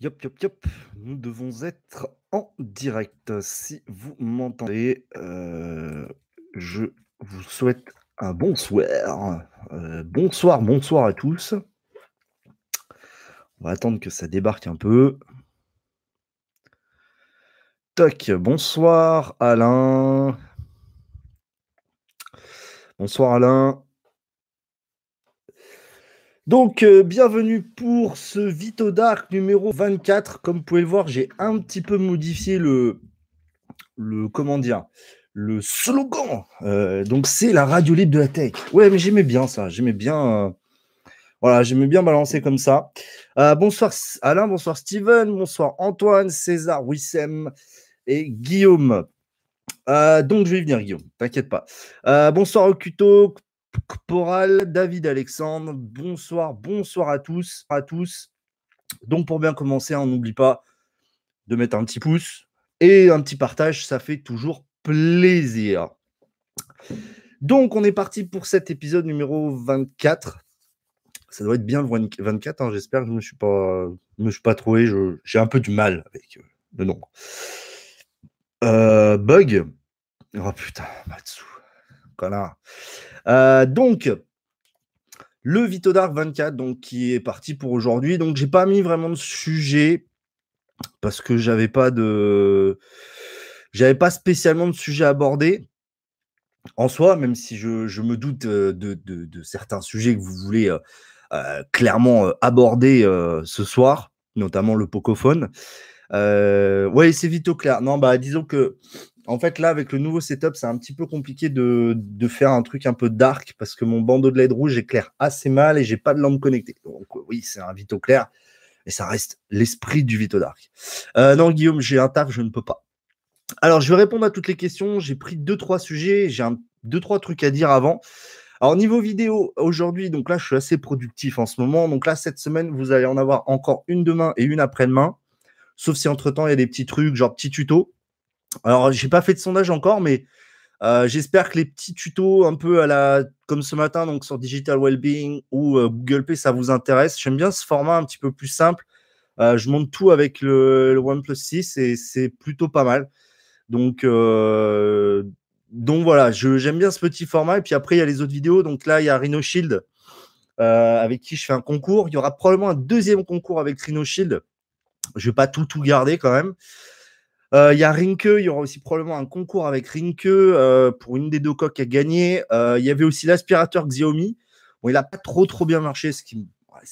Yop, yop, yop. Nous devons être en direct. Si vous m'entendez, euh, je vous souhaite un bonsoir. Euh, bonsoir, bonsoir à tous. On va attendre que ça débarque un peu. Toc, bonsoir Alain. Bonsoir Alain. Donc, euh, bienvenue pour ce Vito Dark numéro 24. Comme vous pouvez le voir, j'ai un petit peu modifié le, le le slogan. Euh, donc, c'est la radio libre de la tech. Ouais, mais j'aimais bien ça. J'aimais bien, euh, voilà, j'aimais bien balancer comme ça. bonsoir Alain, bonsoir Steven, bonsoir Antoine, César, Wissem et Guillaume. donc, je vais y venir, Guillaume. T'inquiète pas. bonsoir Okuto, Poral, David Alexandre, bonsoir, bonsoir à tous, à tous. Donc pour bien commencer, on n'oublie pas de mettre un petit pouce et un petit partage, ça fait toujours plaisir. Donc on est parti pour cet épisode numéro 24. Ça doit être bien le 24, hein, j'espère que je ne me suis pas, me suis pas trouvé, j'ai un peu du mal avec euh, le nombre. Euh, bug. Oh putain, Matsu. Connard. Euh, donc, le Vito Dark 24, donc, qui est parti pour aujourd'hui. Donc, j'ai pas mis vraiment de sujet parce que j'avais pas de. J'avais pas spécialement de sujet abordé en soi, même si je, me doute euh, de, certains sujets que vous voulez euh, clairement aborder ce soir, notamment le Pocophone. oui, c'est vite au clair. Non, bah disons que en fait, là, avec le nouveau setup, c'est un petit peu compliqué de, faire un truc un peu dark parce que mon bandeau de LED rouge éclaire assez mal et j'ai pas de lampe connectée. Donc, oui, c'est un Vito clair, mais ça reste l'esprit du Vito dark. Euh, non, Guillaume, j'ai un taf, je ne peux pas. Alors, je vais répondre à toutes les questions. J'ai pris deux, trois sujets. J'ai deux, trois trucs à dire avant. Alors, niveau vidéo, aujourd'hui, donc là, je suis assez productif en ce moment. Donc là, cette semaine, vous allez en avoir encore une demain et une après-demain. Sauf si entre-temps, il y a des petits trucs, genre petits tutos. Alors, j'ai pas fait de sondage encore, mais euh, j'espère que les petits tutos un peu à la comme ce matin, donc sur Digital Wellbeing ou euh, Google Pay, ça vous intéresse. J'aime bien ce format un petit peu plus simple. Euh, je monte tout avec le, OnePlus 6 et c'est plutôt pas mal. Donc, voilà, j'aime bien ce petit format. Et puis après, il y a les autres vidéos. Donc là, il y a Rhino Shield avec qui je fais un concours. Il y aura probablement un deuxième concours avec Rhino Shield. Je vais pas tout tout garder quand même. Euh, il y a Rinke, il y aura aussi probablement un concours avec Rinke euh, pour une des deux coques à gagner. Euh, il y avait aussi l'aspirateur Xiaomi. Bon, il n'a pas trop trop bien marché, ce qui,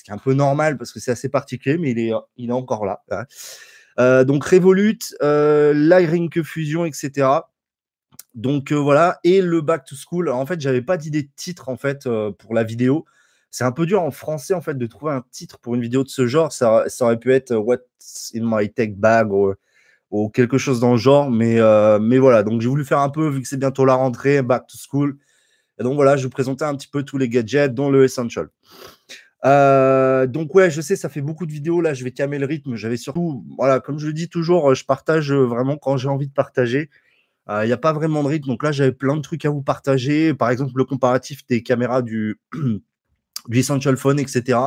est un peu normal parce que c'est assez particulier, mais il est, il est encore là. Hein. donc Revolut, la Rinke Fusion, etc. Donc voilà, et le Back to School. en fait, j'avais pas d'idée de titre en fait pour la vidéo. C'est un peu dur en français en fait de trouver un titre pour une vidéo de ce genre. Ça, ça aurait pu être What's in my tech bag ou quelque chose dans le genre. Mais, euh, mais voilà, donc j'ai voulu faire un peu, vu que c'est bientôt la rentrée, back to school. Et donc voilà, je vous présentais un petit peu tous les gadgets, dont le Essential. Euh, donc ouais, je sais, ça fait beaucoup de vidéos. Là, je vais calmer le rythme. J'avais surtout, voilà, comme je le dis toujours, je partage vraiment quand j'ai envie de partager. Il n'y a pas vraiment de rythme. Donc là, j'avais plein de trucs à vous partager. Par exemple, le comparatif des caméras du, du Essential Phone, etc.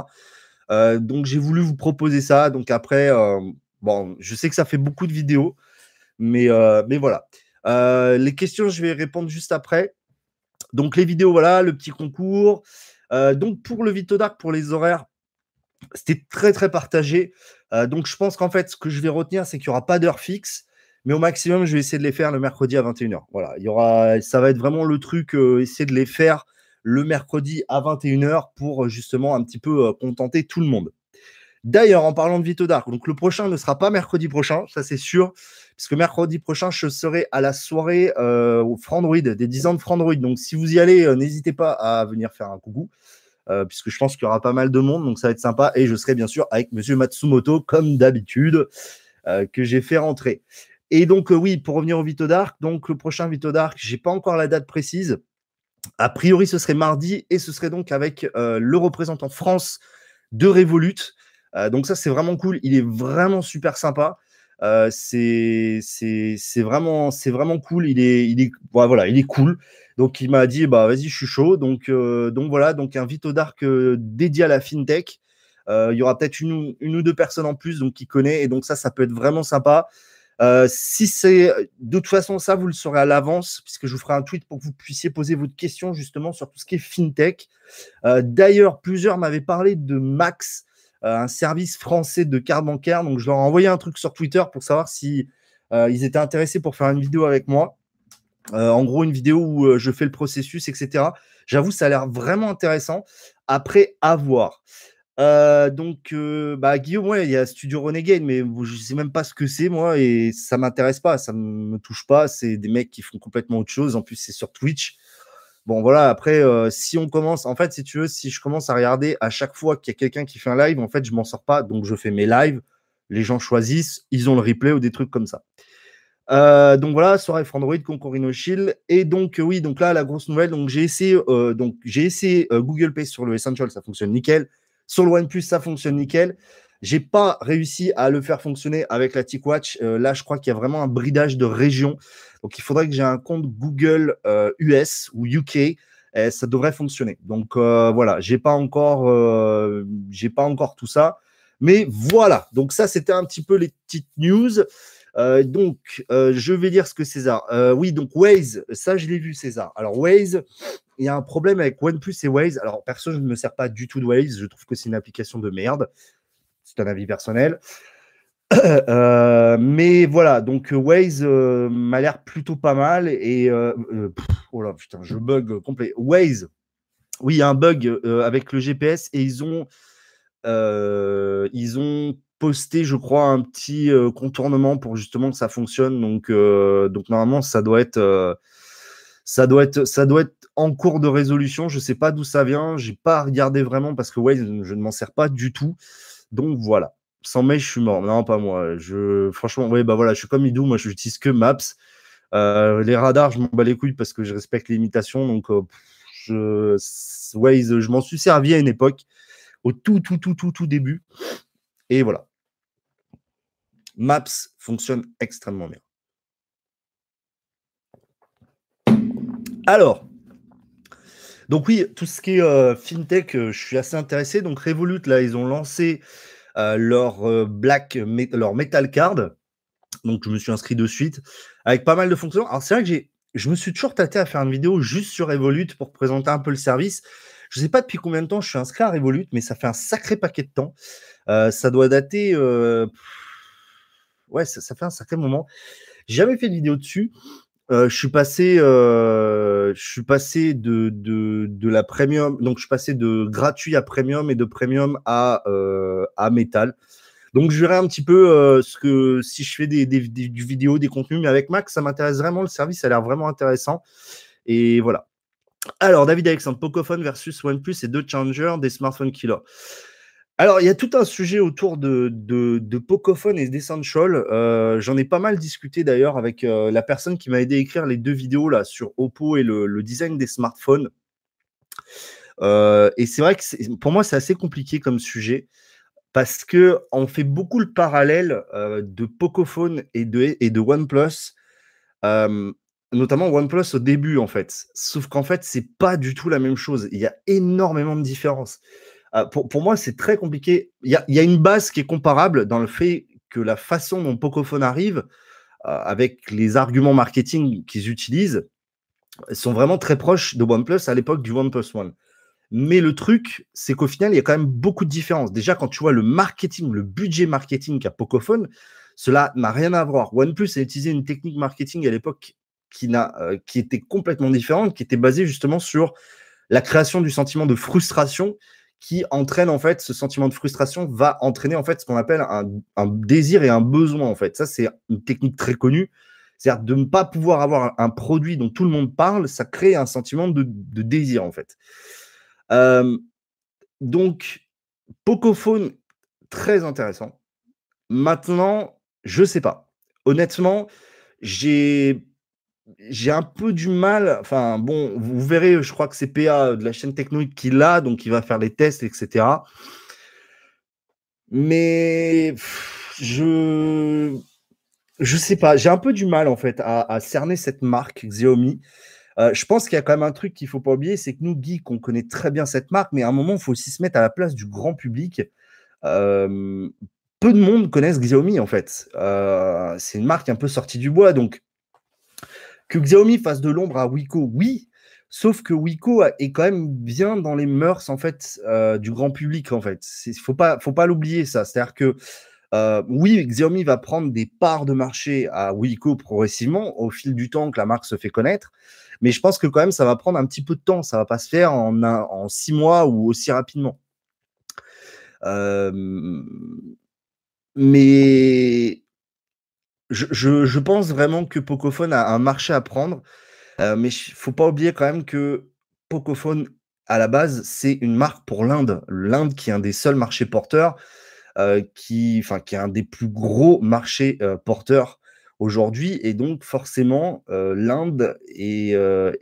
Euh, donc j'ai voulu vous proposer ça. Donc après, Bon, je sais que ça fait beaucoup de vidéos, mais, euh, mais voilà. Euh, les questions, je vais répondre juste après. Donc, les vidéos, voilà, le petit concours. Euh, donc, pour le Vito Dark, pour les horaires, c'était très, très partagé. donc, je pense qu'en fait, ce que je vais retenir, c'est qu'il n'y aura pas d'heure fixe, mais au maximum, je vais essayer de les faire le mercredi à 21h. Voilà, il y aura, ça va être vraiment le truc, essayer de les faire le mercredi à 21h pour justement un petit peu contenter tout le monde. D'ailleurs, en parlant de Vito Dark, donc le prochain ne sera pas mercredi prochain, ça c'est sûr, puisque mercredi prochain, je serai à la soirée euh, au Frandroid, des 10 ans de Frandroid. Donc si vous y allez, euh, n'hésitez pas à venir faire un coucou, euh, puisque je pense qu'il y aura pas mal de monde, donc ça va être sympa. Et je serai bien sûr avec Monsieur Matsumoto, comme d'habitude, que j'ai fait rentrer. Et donc oui, pour revenir au Vito Dark, donc le prochain Vito Dark, j'ai pas encore la date précise. A priori, ce serait mardi, et ce serait donc avec le représentant France de Revolut. Euh, donc ça, c'est vraiment cool. Il est vraiment super sympa. Euh, c'est vraiment, vraiment cool. Il est, il est, voilà, il est cool. Donc il m'a dit, bah vas-y, je suis chaud. Donc, euh, donc voilà, donc un Vito Dark dédié à la fintech. il y aura peut-être une, une, ou deux personnes en plus donc qui connaît et donc ça, ça peut être vraiment sympa. Euh, si c'est de toute façon ça, vous le saurez à l'avance, puisque je vous ferai un tweet pour que vous puissiez poser votre question justement sur tout ce qui est fintech. Euh, d'ailleurs, plusieurs m'avaient parlé de Max, euh, un service français de carte bancaire. Donc, je leur ai envoyé un truc sur Twitter pour savoir si ils étaient intéressés pour faire une vidéo avec moi. en gros, une vidéo où je fais le processus, etc. J'avoue, ça a l'air vraiment intéressant. Après, à voir. Euh, donc, euh, bah, Guillaume, il y a Studio Renegade, mais je sais même pas ce que c'est, moi, et ça m'intéresse pas, ça me touche pas. C'est des mecs qui font complètement autre chose. En plus, c'est sur Twitch. Bon, voilà, après, euh, si on commence, en fait, si tu veux, si je commence à regarder à chaque fois qu'il y a quelqu'un qui fait un live, en fait, je m'en sors pas. Donc, je fais mes lives, les gens choisissent, ils ont le replay ou des trucs comme ça. donc voilà, soirée Android, concours Shield. Et donc, oui, donc là, la grosse nouvelle, donc j'ai essayé, donc j'ai essayé Google Pay sur le Essential, ça fonctionne nickel. Sur le OnePlus, ça fonctionne nickel. J'ai pas réussi à le faire fonctionner avec la TicWatch. Euh, là, je crois qu'il y a vraiment un bridage de région. Donc, il faudrait que j'ai un compte Google US euh, ou UK. Ça devrait fonctionner. Donc euh, voilà, j'ai pas encore, j'ai pas encore tout ça. Mais voilà. Donc ça, c'était un petit peu les petites news. donc, je vais dire ce que César. oui, donc Waze, ça je l'ai vu César. Alors Waze, il y a un problème avec OnePlus et Waze. Alors, perso, je ne me sers pas du tout de Waze. Je trouve que c'est une application de merde. C'est un avis personnel. Euh, mais voilà, donc Waze euh, m'a l'air plutôt pas mal. Et euh, oh là, putain, je bug complet. Waze, oui, il y a un bug avec le GPS et ils ont, ils ont posté, je crois, un petit contournement pour justement que ça fonctionne. Donc, donc normalement, ça doit être, ça doit être, ça doit être en cours de résolution. Je ne sais pas d'où ça vient. Je n'ai pas regardé vraiment parce que ouais, je ne m'en sers pas du tout. Donc voilà. Sans mail, je suis mort. Non, pas moi. Je, franchement, oui, bah voilà, je suis comme Idou. Moi, je n'utilise que Maps. Euh, les radars, je m'en bats les couilles parce que je respecte les limitations. Donc, euh, je, je m'en suis servi à une époque, au tout, tout, tout, tout, tout début. Et voilà. Maps fonctionne extrêmement bien. Alors, donc oui, tout ce qui est euh, fintech, euh, je suis assez intéressé. Donc Revolut, là, ils ont lancé leur Black, leur Metal Card. Donc je me suis inscrit de suite avec pas mal de fonctions. Alors c'est vrai que j'ai, je me suis toujours tâté à faire une vidéo juste sur Revolut pour présenter un peu le service. Je ne sais pas depuis combien de temps je suis inscrit à Revolut, mais ça fait un sacré paquet de temps. ça doit dater. Ouais, ça, ça, fait un sacré moment. J'ai jamais fait de vidéo dessus. Euh, je suis passé, euh, je suis passé de, de, de, la premium, donc je suis passé de gratuit à premium et de premium à, euh, à métal. Donc je verrai un petit peu ce que si je fais des, des, des, vidéos, des contenus, mais avec Max, ça m'intéresse vraiment. Le service a l'air vraiment intéressant. Et voilà. Alors, David Alexandre, Pocophone versus OnePlus et deux challengers des smartphones killer. Alors, il y a tout un sujet autour de, de, Pocophone et d'Essential. Euh, J'en ai pas mal discuté d'ailleurs avec euh, la personne qui m'a aidé à écrire les deux vidéos sur Oppo et le, design des smartphones. Euh, et c'est vrai que pour moi, c'est assez compliqué comme sujet parce que on fait beaucoup le parallèle de Pocophone et de, et de OnePlus, notamment OnePlus au début en fait. Sauf qu'en fait, c'est pas du tout la même chose. Il y a énormément de différences. Euh, pour, moi, c'est très compliqué. Il y, a, une base qui est comparable dans le fait que la façon dont Pocophone arrive, euh, avec les arguments marketing qu'ils utilisent, sont vraiment très proches de OnePlus à l'époque du OnePlus One. Mais le truc, c'est qu'au final, il y a quand même beaucoup de différences. Déjà, quand tu vois le marketing, le budget marketing qu'a Pocophone, cela n'a rien à voir. OnePlus a utilisé une technique marketing à l'époque qui, euh, qui était complètement différente, qui était basée justement sur la création du sentiment de frustration qui entraîne en fait ce sentiment de frustration va entraîner en fait ce qu'on appelle un, désir et un besoin en fait. Ça c'est une technique très connue, c'est-à-dire de ne pas pouvoir avoir un, produit dont tout le monde parle, ça crée un sentiment de, désir en fait. Euh, donc Pocophone très intéressant. Maintenant, je sais pas. Honnêtement, j'ai j'ai un peu du mal. Enfin, bon, vous verrez, je crois que c'est PA de la chaîne technique qui l'a, donc il va faire les tests, etc. Mais je je sais pas, j'ai un peu du mal en fait à, cerner cette marque Xiaomi. Euh, je pense qu'il y a quand même un truc qu'il faut pas oublier, c'est que nous, geeks, on connaît très bien cette marque, mais à un moment, il faut aussi se mettre à la place du grand public. peu de monde connaissent Xiaomi en fait. c'est une marque un peu sortie du bois, donc que Xiaomi fasse de l'ombre à Wiko, oui, Sauf que Wiko est quand même bien dans les mœurs en fait du grand public en fait. Il faut faut pas l'oublier ça. C'est-à-dire que oui, Xiaomi va prendre des parts de marché à Wiko progressivement au fil du temps que la marque se fait connaître. Mais je pense que quand même, ça va prendre un petit peu de temps. Ça va pas se faire en, en six mois ou aussi rapidement. mais je, pense vraiment que Pocophone a un marché à prendre. mais il faut pas oublier quand même que Pocophone, à la base, c'est une marque pour l'Inde. L'Inde qui est un des seuls marchés porteurs qui, enfin, qui est un des plus gros marchés porteurs aujourd'hui. Et donc, forcément, l'Inde, et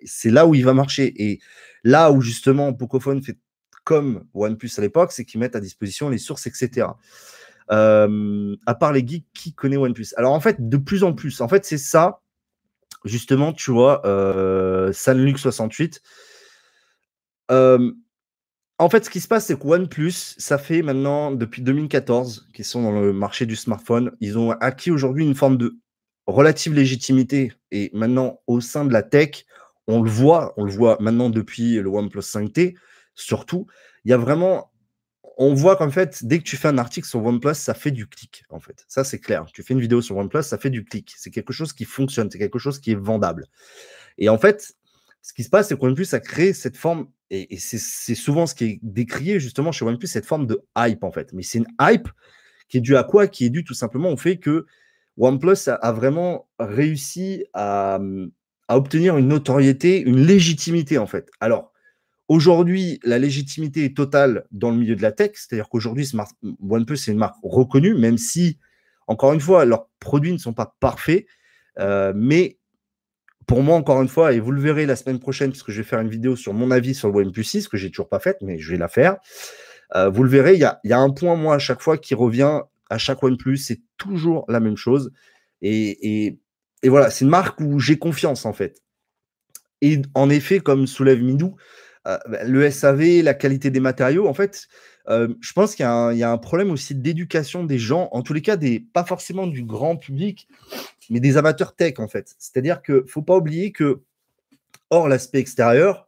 c'est là où il va marcher. Et là où, justement, Pocophone fait comme OnePlus à l'époque, c'est qu'ils mettent à disposition les sources, etc. à part les geeks, qui connaît OnePlus Alors, en fait, de plus en plus, en fait, c'est ça, justement, tu vois, euh, Sanlux 68. En fait, ce qui se passe, c'est que OnePlus, ça fait maintenant depuis 2014 qu'ils sont dans le marché du smartphone. Ils ont acquis aujourd'hui une forme de relative légitimité. Et maintenant, au sein de la tech, on le voit, on le voit maintenant depuis le OnePlus 5T, surtout. Il y a vraiment, on voit qu'en fait, dès que tu fais un article sur OnePlus, ça fait du clic, en fait. Ça, c'est clair. Tu fais une vidéo sur OnePlus, ça fait du clic. C'est quelque chose qui fonctionne, c'est quelque chose qui est vendable. Et en fait, ce qui se passe, c'est qu'OnePlus a créé cette forme et, c'est souvent ce qui est décrié justement chez OnePlus, cette forme de hype en fait. Mais c'est une hype qui est due à quoi? Qui est due tout simplement au fait que OnePlus a, vraiment réussi à, obtenir une notoriété, une légitimité en fait. Alors, aujourd'hui, la légitimité est totale dans le milieu de la tech, c'est-à-dire qu'aujourd'hui, OnePlus c'est une marque reconnue, même si, encore une fois, leurs produits ne sont pas parfaits, euh, mais pour moi, encore une fois, et vous le verrez la semaine prochaine, puisque je vais faire une vidéo sur mon avis sur le OnePlus 6, que j'ai toujours pas faite, mais je vais la faire. Euh, vous le verrez, il y a, un point, moi, à chaque fois, qui revient à chaque OnePlus. C'est toujours la même chose. Et, voilà, c'est une marque où j'ai confiance, en fait. Et en effet, comme soulève Midou, le SAV, la qualité des matériaux, en fait, euh, je pense qu'il y, a un problème aussi d'éducation des gens, en tous les cas, des, pas forcément du grand public, mais des amateurs tech, en fait. C'est-à-dire qu'il ne faut pas oublier que, hors l'aspect extérieur,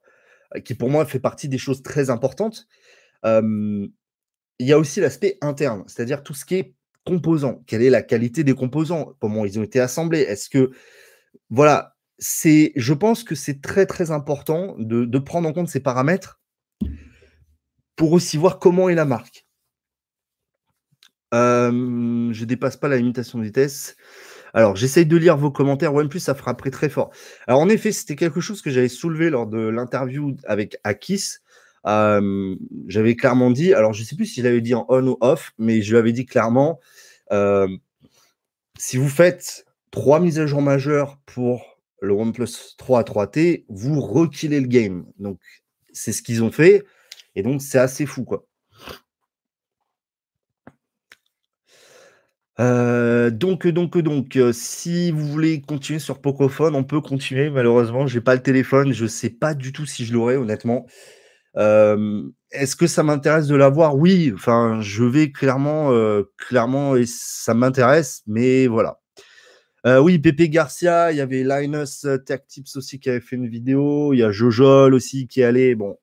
euh, qui pour moi fait partie des choses très importantes, euh, il y a aussi l'aspect interne, c'est-à-dire tout ce qui est composant. Quelle est la qualité des composants? Comment ils ont été assemblés? Est-ce que. Voilà, c'est, je pense que c'est très très important de, prendre en compte ces paramètres pour aussi voir comment est la marque. Euh, je dépasse pas la limitation de vitesse. Alors, j'essaye de lire vos commentaires. OnePlus ça frapperait très fort. Alors, en effet, c'était quelque chose que j'avais soulevé lors de l'interview avec Akis. J'avais clairement dit, alors je ne sais plus si je l'avais dit en on ou off, mais je lui avais dit clairement, si vous faites trois mises à jour majeures pour le OnePlus 3 à 3T, vous rekillez le game. Donc, c'est ce qu'ils ont fait. Et donc, c'est assez fou, quoi. Euh, donc, donc, donc, euh, si vous voulez continuer sur Pocophone, on peut continuer. Malheureusement, j'ai pas le téléphone. Je sais pas du tout si je l'aurai, honnêtement. Euh, est-ce que ça m'intéresse de l'avoir? Oui. Enfin, je vais clairement, clairement, et ça m'intéresse. Mais voilà. Oui, Pépé Garcia, il y avait Linus Tech Tips aussi qui avait fait une vidéo. Il y a Jojol aussi qui est allé. Bon.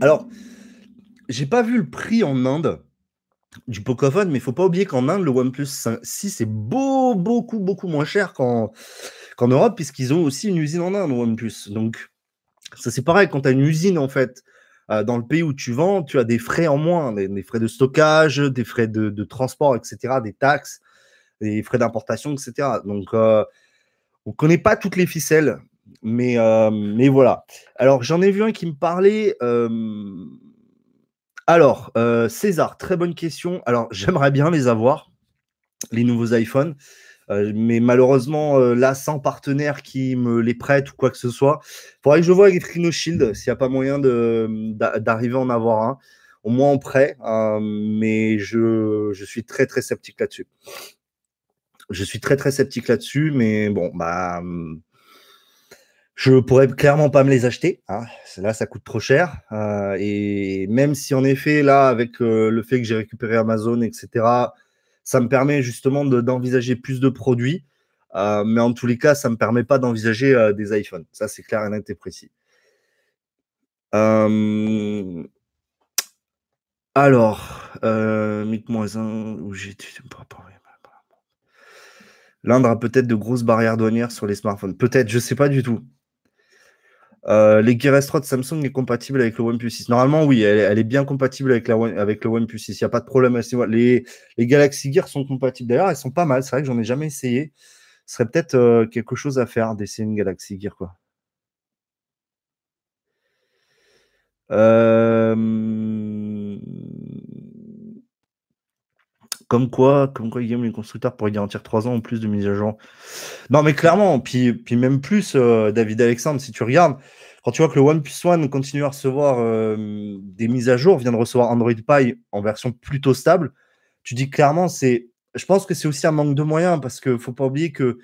Alors, j'ai pas vu le prix en Inde du Pocophone, mais il faut pas oublier qu'en Inde, le OnePlus 6 est beau, beaucoup, beaucoup moins cher qu'en Europe, puisqu'ils ont aussi une usine en Inde, OnePlus. Donc, ça c'est pareil, quand tu as une usine, en fait, euh, dans le pays où tu vends, tu as des frais en moins, des, frais de stockage, des frais de, transport, etc., des taxes, des frais d'importation, etc. Donc, euh, on ne connaît pas toutes les ficelles, mais, euh, mais voilà. Alors, j'en ai vu un qui me parlait alors, euh, César, très bonne question. Alors, j'aimerais bien les avoir, les nouveaux iPhones. Euh, mais malheureusement, euh, là, sans partenaire qui me les prête ou quoi que ce soit. Il faudrait que je vois avec Trino Shield s'il n'y a pas moyen d'arriver à en avoir un, au moins en prêt. mais je, suis très, très sceptique là-dessus. Je suis très, très sceptique là-dessus. Mais bon, bah. Je pourrais clairement pas me les acheter. Hein. Là, ça coûte trop cher. Euh, et même si en effet, là, avec euh, le fait que j'ai récupéré Amazon, etc., ça me permet justement d'envisager plus de produits. Euh, mais en tous les cas, ça me permet pas d'envisager des iPhones. Ça, c'est clair et net et précis. Alors, mythe-moi un où j'ai. L'Inde a peut-être de grosses barrières douanières sur les smartphones. Peut-être, je sais pas du tout. Euh, les Gear S3 de Samsung est compatible avec le OnePlus 6. Normalement, oui, elle, est bien compatible avec, la, avec le OnePlus 6. Il n'y a pas de problème. Les, les Galaxy Gear sont compatibles. D'ailleurs, elles sont pas mal. C'est vrai que j'en ai jamais essayé. Ce serait peut-être euh, quelque chose à faire d'essayer une Galaxy Gear, quoi. Euh... Comme quoi, comme quoi, Guillaume, les constructeurs pourraient garantir 3 ans en plus de mise à jour. Non, mais clairement, puis, puis même plus, euh, David Alexandre, si tu regardes, quand tu vois que le OnePlus One continue à recevoir euh, des mises à jour, vient de recevoir Android Pie en version plutôt stable, tu dis clairement, c'est. Je pense que c'est aussi un manque de moyens parce qu'il ne faut pas oublier que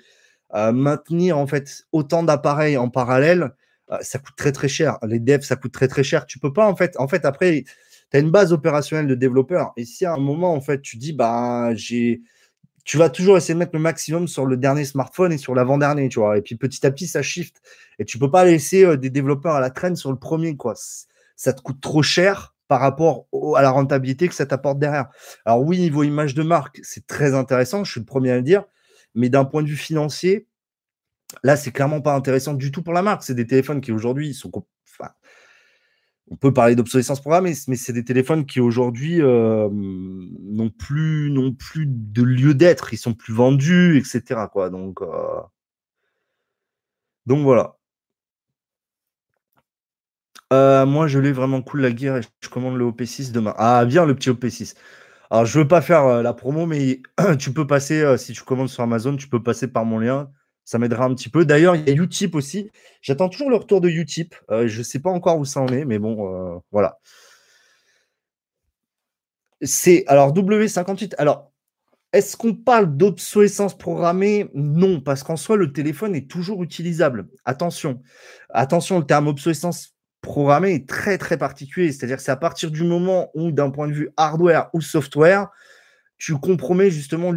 euh, maintenir en fait autant d'appareils en parallèle, ça coûte très très cher. Les devs, ça coûte très très cher. Tu peux pas en fait. En fait, après, tu as une base opérationnelle de développeur. Et si à un moment, en fait, tu dis, bah, j'ai. Tu vas toujours essayer de mettre le maximum sur le dernier smartphone et sur l'avant-dernier, tu vois. Et puis petit à petit, ça shift. Et tu peux pas laisser euh, des développeurs à la traîne sur le premier, quoi. Ça te coûte trop cher par rapport à la rentabilité que ça t'apporte derrière. Alors oui, niveau image de marque, c'est très intéressant, je suis le premier à le dire, mais d'un point de vue financier, là, c'est clairement pas intéressant du tout pour la marque. C'est des téléphones qui aujourd'hui sont on peut parler d'obsolescence programmée, mais c'est des téléphones qui aujourd'hui euh, n'ont plus, plus de lieu d'être, ils sont plus vendus, etc. Quoi. Donc, euh, donc voilà. Euh, moi, je l'ai vraiment cool la guerre et je commande le OP6 demain. Ah, bien le petit OP6. Alors, je veux pas faire la promo, mais tu peux passer, si tu commandes sur Amazon, tu peux passer par mon lien. Ça m'aidera un petit peu. D'ailleurs, il y a Utip aussi. J'attends toujours le retour de Utip. Euh, je ne sais pas encore où ça en est, mais bon, euh, voilà. C'est alors W58. Alors, est-ce qu'on parle d'obsolescence programmée? Non, parce qu'en soi, le téléphone est toujours utilisable. Attention, attention, le terme obsolescence programmée est très très particulier. C'est-à-dire c'est à partir du moment où, d'un point de vue hardware ou software, tu compromets justement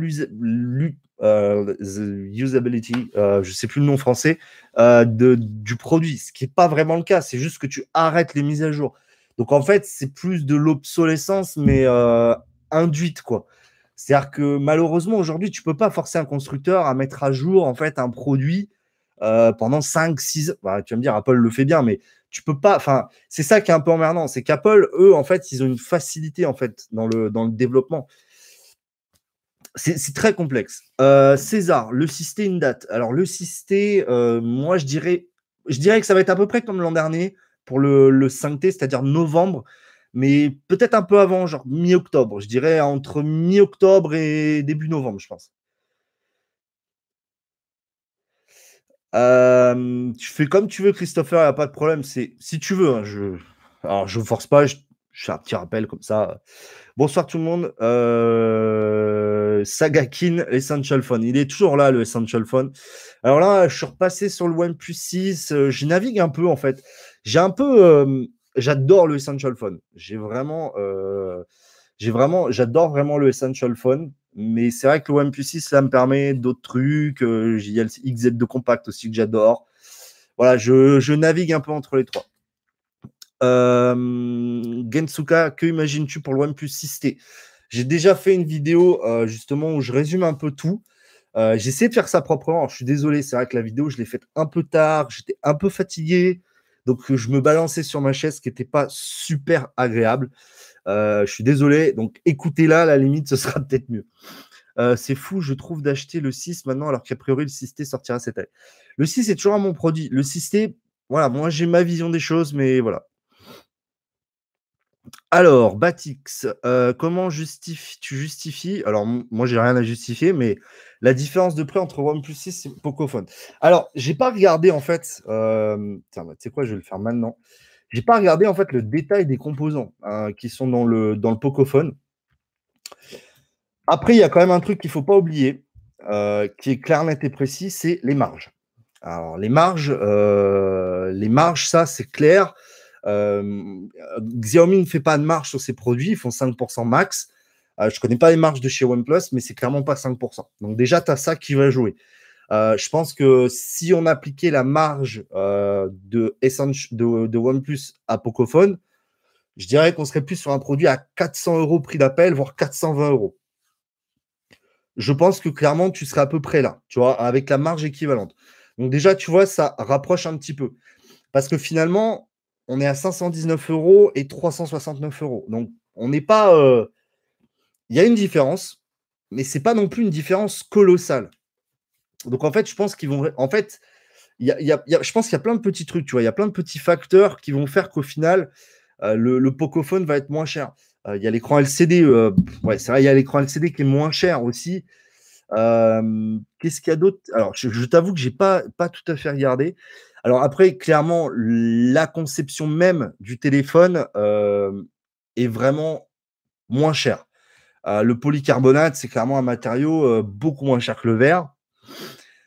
euh, usability, euh, je ne sais plus le nom français, euh, de, du produit, ce qui n'est pas vraiment le cas. C'est juste que tu arrêtes les mises à jour. Donc en fait, c'est plus de l'obsolescence, mais induite, quoi. C'est-à-dire que malheureusement, aujourd'hui, tu ne peux pas forcer un constructeur à mettre à jour en fait un produit pendant 5, 6 bah, Tu vas me dire, Apple le fait bien, mais tu peux pas. Enfin, c'est ça qui est un peu emmerdant. C'est qu'Apple, eux, en fait, ils ont une facilité en fait dans le, dans le développement. C'est très complexe. Euh, César, le Systé une date. Alors, le Systé, euh, moi, je dirais, je dirais que ça va être à peu près comme l'an dernier pour le, le 5T, c'est-à-dire novembre, mais peut-être un peu avant, genre mi-octobre. Je dirais entre mi-octobre et début novembre, je pense. Euh, tu fais comme tu veux, Christopher, il n'y a pas de problème. Si tu veux. Hein, je, je ne force pas. Un petit rappel comme ça. Bonsoir tout le monde. Euh, Sagakin, Essential Phone. Il est toujours là, le Essential Phone. Alors là, je suis repassé sur le OnePlus 6. Euh, je navigue un peu, en fait. J'ai un peu. Euh, j'adore le Essential Phone. J'ai vraiment. j'ai vraiment. J'adore vraiment le Essential Phone. Mais c'est vrai que le OnePlus 6, ça me permet d'autres trucs. Il y a le XZ2 Compact aussi que j'adore. Voilà, je, je navigue un peu entre les trois. Euh, Gensuka, que imagines-tu pour le OnePlus 6T J'ai déjà fait une vidéo euh, justement où je résume un peu tout. Euh, J'essaie de faire ça proprement. je suis désolé, c'est vrai que la vidéo, je l'ai faite un peu tard. J'étais un peu fatigué. Donc, je me balançais sur ma chaise, ce qui n'était pas super agréable. je suis désolé. Donc, écoutez-la, la limite, ce sera peut-être mieux. c'est fou, je trouve, d'acheter le 6 maintenant, alors qu'a priori, le 6T sortira cette année. Le 6 est toujours un bon produit. Le 6T, voilà, moi, j'ai ma vision des choses, mais voilà. Alors, Batix, euh, comment tu justifies Alors, moi, j'ai rien à justifier, mais la différence de prix entre OnePlus 6 et Pocophone. Alors, j'ai pas regardé en fait. Euh, bah, tu sais quoi, je vais le faire maintenant. J'ai pas regardé en fait le détail des composants hein, qui sont dans le, dans Pocophone. Après, il y a quand même un truc qu'il faut pas oublier, euh, qui est clair, net et précis, c'est les marges. Alors, les marges, euh, les marges, ça, c'est clair. Euh, Xiaomi ne fait pas de marge sur ses produits, ils font 5% max. je ne connais pas les marges de chez OnePlus, mais c'est clairement pas 5%. Donc déjà, tu as ça qui va jouer. je pense que si on appliquait la marge de, de, de, OnePlus à Pocophone, je dirais qu'on serait plus sur un produit à 400 euros prix d'appel, voire 420 euros. Je pense que clairement, tu serais à peu près là, tu vois, avec la marge équivalente. Donc déjà, tu vois, ça rapproche un petit peu. Parce que finalement, on est à 519 euros et 369 euros. Donc, on n'est pas. Euh, il y a une différence, mais c'est pas non plus une différence colossale. Donc, en fait, je pense qu'ils vont. En fait, je pense qu'il y a plein de petits trucs, tu vois. Il y a plein de petits facteurs qui vont faire qu'au final, euh, le, Pocophone va être moins cher. Euh, il y a l'écran LCD, ouais, c'est vrai, il y a l'écran LCD qui est moins cher aussi. Qu'est-ce qu'il y a d'autre? Alors, je, t'avoue que j'ai pas, pas tout à fait regardé. Alors après, clairement, la conception même du téléphone est vraiment moins chère. le polycarbonate, c'est clairement un matériau beaucoup moins cher que le verre.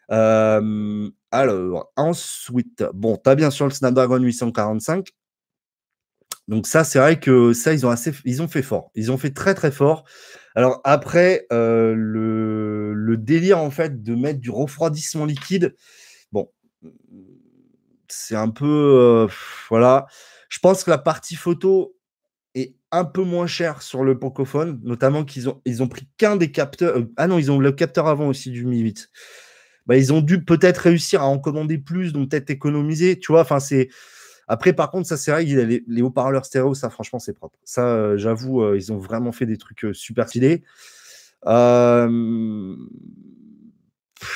alors, ensuite, bon, tu as bien sûr le Snapdragon 845. Donc ça, c'est vrai que ça, ils ont fait fort. Ils ont fait très très fort. Alors après, euh, le, délire en fait de mettre du refroidissement liquide, c'est un peu, euh, voilà. Je pense que la partie photo est un peu moins chère sur le Pocophone, notamment qu'ils ont, ils ont pris qu'un des capteurs. Euh, ah non, ils ont le capteur avant aussi du Mi 8. Bah, ils ont dû peut-être réussir à en commander plus, donc peut-être économiser. Tu vois, enfin c'est après, par contre, ça, c'est vrai, les, les haut-parleurs stéréo, ça, franchement, c'est propre. Ça, euh, j'avoue, ils ont vraiment fait des trucs super stylés.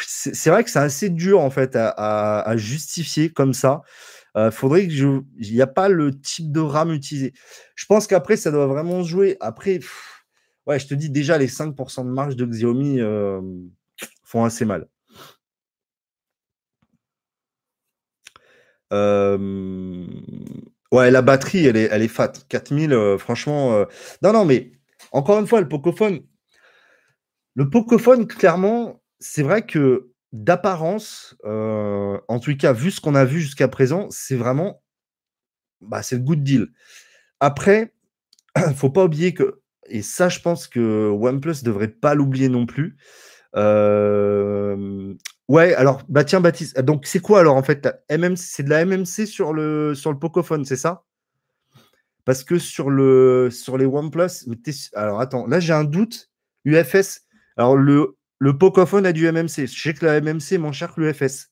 C'est vrai que c'est assez dur, en fait, à, justifier comme ça. Il faudrait que je. Il n'y a pas le type de RAM utilisé. Je pense qu'après, ça doit vraiment jouer. Après, ouais, je te dis déjà, les 5% de marge de Xiaomi font assez mal. ouais, la batterie, elle est, elle est fat. 4000, euh, franchement. Euh, non, non, mais encore une fois, le Pocophone. Le Pocophone, clairement, c'est vrai que d'apparence, euh, en tout cas, vu ce qu'on a vu jusqu'à présent, c'est vraiment. Bah, c'est le good deal. Après, faut pas oublier que. Et ça, je pense que OnePlus devrait pas l'oublier non plus. Ouais, alors, bah tiens, Baptiste, donc c'est quoi alors en fait C'est de la MMC sur le, sur le Pocophone, c'est ça? Parce que sur, le, sur les OnePlus, alors attends, là j'ai un doute. UFS, alors le, le Pocophone a du MMC. Je sais que la MMC est moins cher que l'UFS.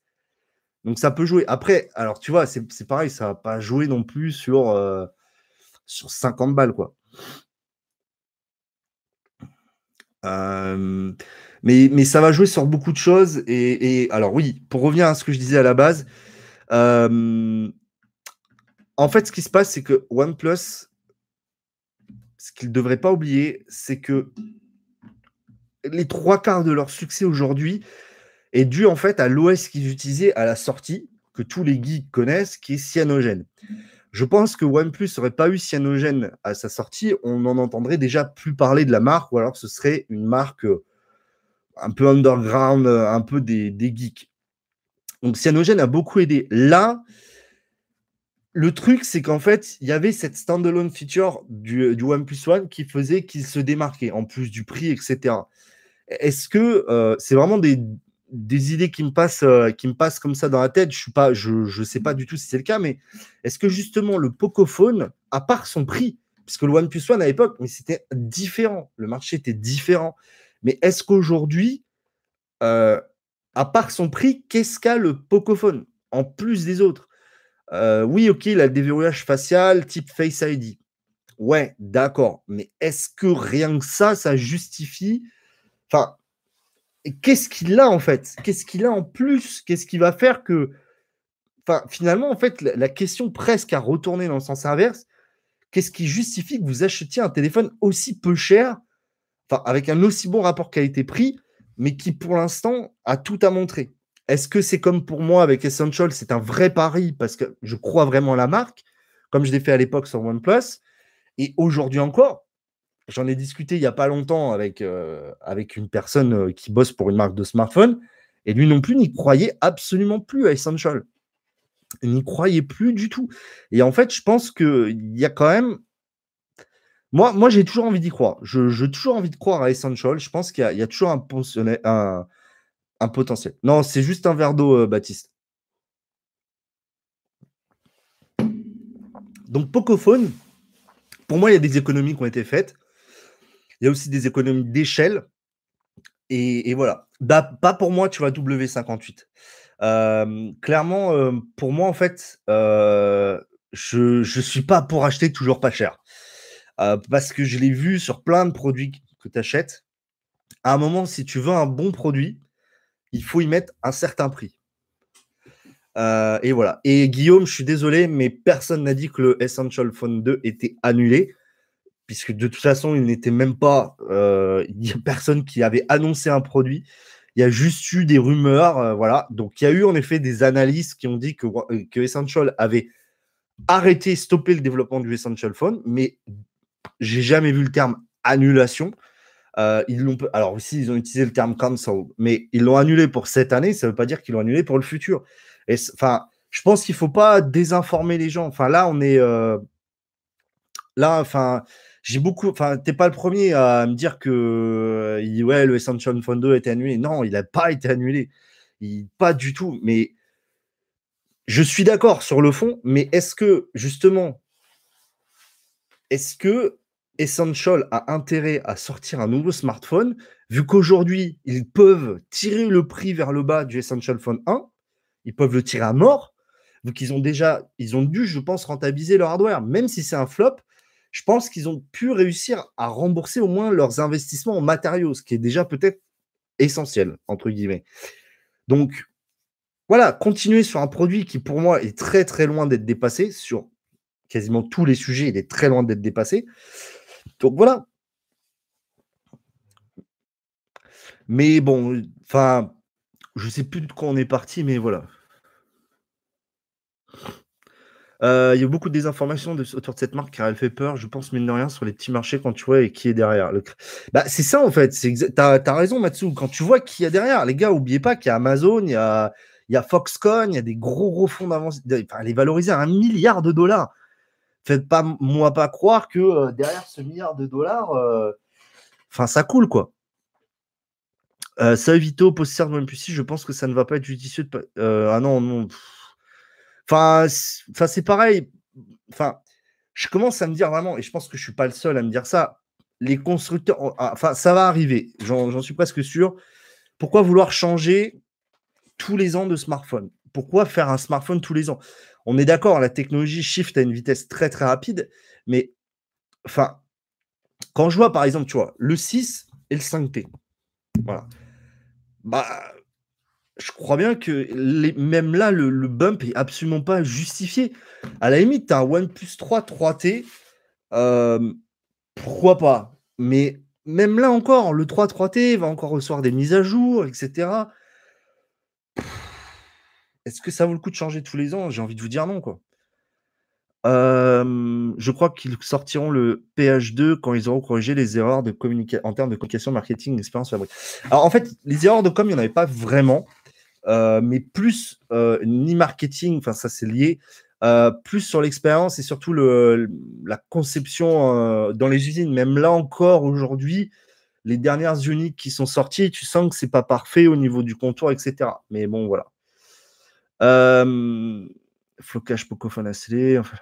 Donc ça peut jouer. Après, alors tu vois, c'est pareil, ça va pas jouer non plus sur, euh, sur 50 balles, quoi. Euh, mais, ça va jouer sur beaucoup de choses. Et, alors oui, pour revenir à ce que je disais à la base, euh, en fait, ce qui se passe, c'est que OnePlus, ce qu'ils ne devraient pas oublier, c'est que les trois quarts de leur succès aujourd'hui est dû en fait à l'OS qu'ils utilisaient à la sortie, que tous les geeks connaissent, qui est Cyanogen. Je pense que OnePlus n'aurait pas eu Cyanogen à sa sortie, on n'en entendrait déjà plus parler de la marque, ou alors ce serait une marque un peu underground, euh, un peu des, geeks. Donc Cyanogen a beaucoup aidé. Là, le truc, c'est qu'en fait, il y avait cette standalone feature du, du OnePlus One qui faisait qu'il se démarquait, en plus du prix, etc. Est-ce que euh, c'est vraiment des, idées qui me, passent, euh, qui me passent comme ça dans la tête? Je ne je, je sais pas du tout si c'est le cas, mais est-ce que justement le Pocophone, à part son prix, puisque le OnePlus One à l'époque, mais c'était différent, le marché était différent. Mais est-ce qu'aujourd'hui, euh, à part son prix, qu'est-ce qu'a le Pocophone en plus des autres? Euh, Oui, ok, il a le déverrouillage facial type Face ID. Ouais, d'accord. Mais est-ce que rien que ça, ça justifie Enfin, qu'est-ce qu'il a en fait? Qu'est-ce qu'il a en plus? Qu'est-ce qui va faire que. Finalement, en fait, la, question presque à retourner dans le sens inverse, qu'est-ce qui justifie que vous achetiez un téléphone aussi peu cher avec un aussi bon rapport qualité-prix, mais qui pour l'instant a tout à montrer? Est-ce que c'est comme pour moi avec Essential, c'est un vrai pari parce que je crois vraiment à la marque, comme je l'ai fait à l'époque sur OnePlus, et aujourd'hui encore, j'en ai discuté il n'y a pas longtemps avec, euh, avec une personne euh, qui bosse pour une marque de smartphone, Et lui non plus n'y croyait absolument plus à Essential. Il n'y croyait plus du tout. Et en fait, je pense qu'il y a quand même. Moi, moi j'ai toujours envie d'y croire. J'ai toujours envie de croire à Essential. Je pense qu'il y, a toujours un, un, un potentiel. Non, c'est juste un verre d'eau, euh, Baptiste. Donc, Pocophone, pour moi, il y a des économies qui ont été faites. Il y a aussi des économies d'échelle. Et, voilà. Bah, pas pour moi, tu vois, W58. Euh, clairement, euh, pour moi, en fait, je ne suis pas pour acheter toujours pas cher. parce que je l'ai vu sur plein de produits que tu achètes. À un moment, si tu veux un bon produit, il faut y mettre un certain prix. et voilà. Et Guillaume, je suis désolé, mais personne n'a dit que le Essential Phone 2 était annulé puisque de toute façon, il n'était même pas. Euh, il n'y a personne qui avait annoncé un produit. Il y a juste eu des rumeurs. Euh, voilà. Donc, il y a eu en effet des analyses qui ont dit que, euh, que Essential avait arrêté, stoppé le développement du Essential Phone, mais j'ai jamais vu le terme annulation. Ils l'ont, alors aussi, ils ont utilisé le terme cancel, mais ils l'ont annulé pour cette année. Ça ne veut pas dire qu'ils l'ont annulé pour le futur. Enfin, je pense qu'il ne faut pas désinformer les gens. Enfin, là, on est là, enfin, j'ai beaucoup. Enfin, t'es pas le premier à me dire que euh, ouais, le Essential Phone 2 a été annulé. Non, il n'a pas été annulé. Il, pas du tout. Mais je suis d'accord sur le fond, mais est-ce que justement, est-ce que Essential a intérêt à sortir un nouveau smartphone, vu qu'aujourd'hui, ils peuvent tirer le prix vers le bas du Essential Phone 1, ils peuvent le tirer à mort, vu qu'ils ont déjà, ils ont dû, je pense, rentabiliser leur hardware, même si c'est un flop, je pense qu'ils ont pu réussir à rembourser au moins leurs investissements en matériaux, ce qui est déjà peut-être essentiel, entre guillemets. Donc, voilà, continuer sur un produit qui, pour moi, est très, très loin d'être dépassé sur quasiment tous les sujets, il est très loin d'être dépassé. Donc, voilà. Mais bon, enfin, je sais plus de quoi on est parti, mais voilà. Euh, il y a beaucoup de désinformations autour de cette marque car elle fait peur, je pense, mine de rien, sur les petits marchés quand tu vois et qui est derrière. Bah, c'est ça en fait. Tu as, raison, Matsu. Quand tu vois qui y a derrière, les gars, n'oubliez pas qu'il y a Amazon, il y a, Foxconn, il y a des gros gros fonds d'avance. Elle est valorisée à un milliard de dollars. Faites pas moi pas croire que euh, derrière ce milliard de dollars, euh, enfin, ça coule quoi. Euh, ça Vito, possesseur de plus si je pense que ça ne va pas être judicieux de. ah non, non. Enfin, c'est pareil. Enfin, je commence à me dire vraiment, et je pense que je suis pas le seul à me dire ça, les constructeurs, ah, enfin, ça va arriver, j'en suis presque sûr. Pourquoi vouloir changer tous les ans de smartphone? Pourquoi faire un smartphone tous les ans? On est d'accord, la technologie shift à une vitesse très très rapide, mais enfin, quand je vois par exemple, tu vois, le 6 et le 5T, voilà. Bah, je crois bien que même là, le, bump est absolument pas justifié. À la limite, tu as un OnePlus 3 3T, euh, pourquoi pas? Mais même là encore, le 3 3T va encore recevoir des mises à jour, etc. Est-ce que ça vaut le coup de changer tous les ans? J'ai envie de vous dire non, quoi. Je crois qu'ils sortiront le PH2 quand ils auront corrigé les erreurs de en termes de communication, marketing, expérience fabrique. Alors en fait, les erreurs de com, il n'y en avait pas vraiment. Mais plus ni marketing, enfin ça c'est lié, plus sur l'expérience et surtout le, la conception dans les usines. Même là encore aujourd'hui, les dernières uniques qui sont sorties, tu sens que c'est pas parfait au niveau du contour, etc. Mais bon, voilà. Flocage Pocophone ACD. Enfin...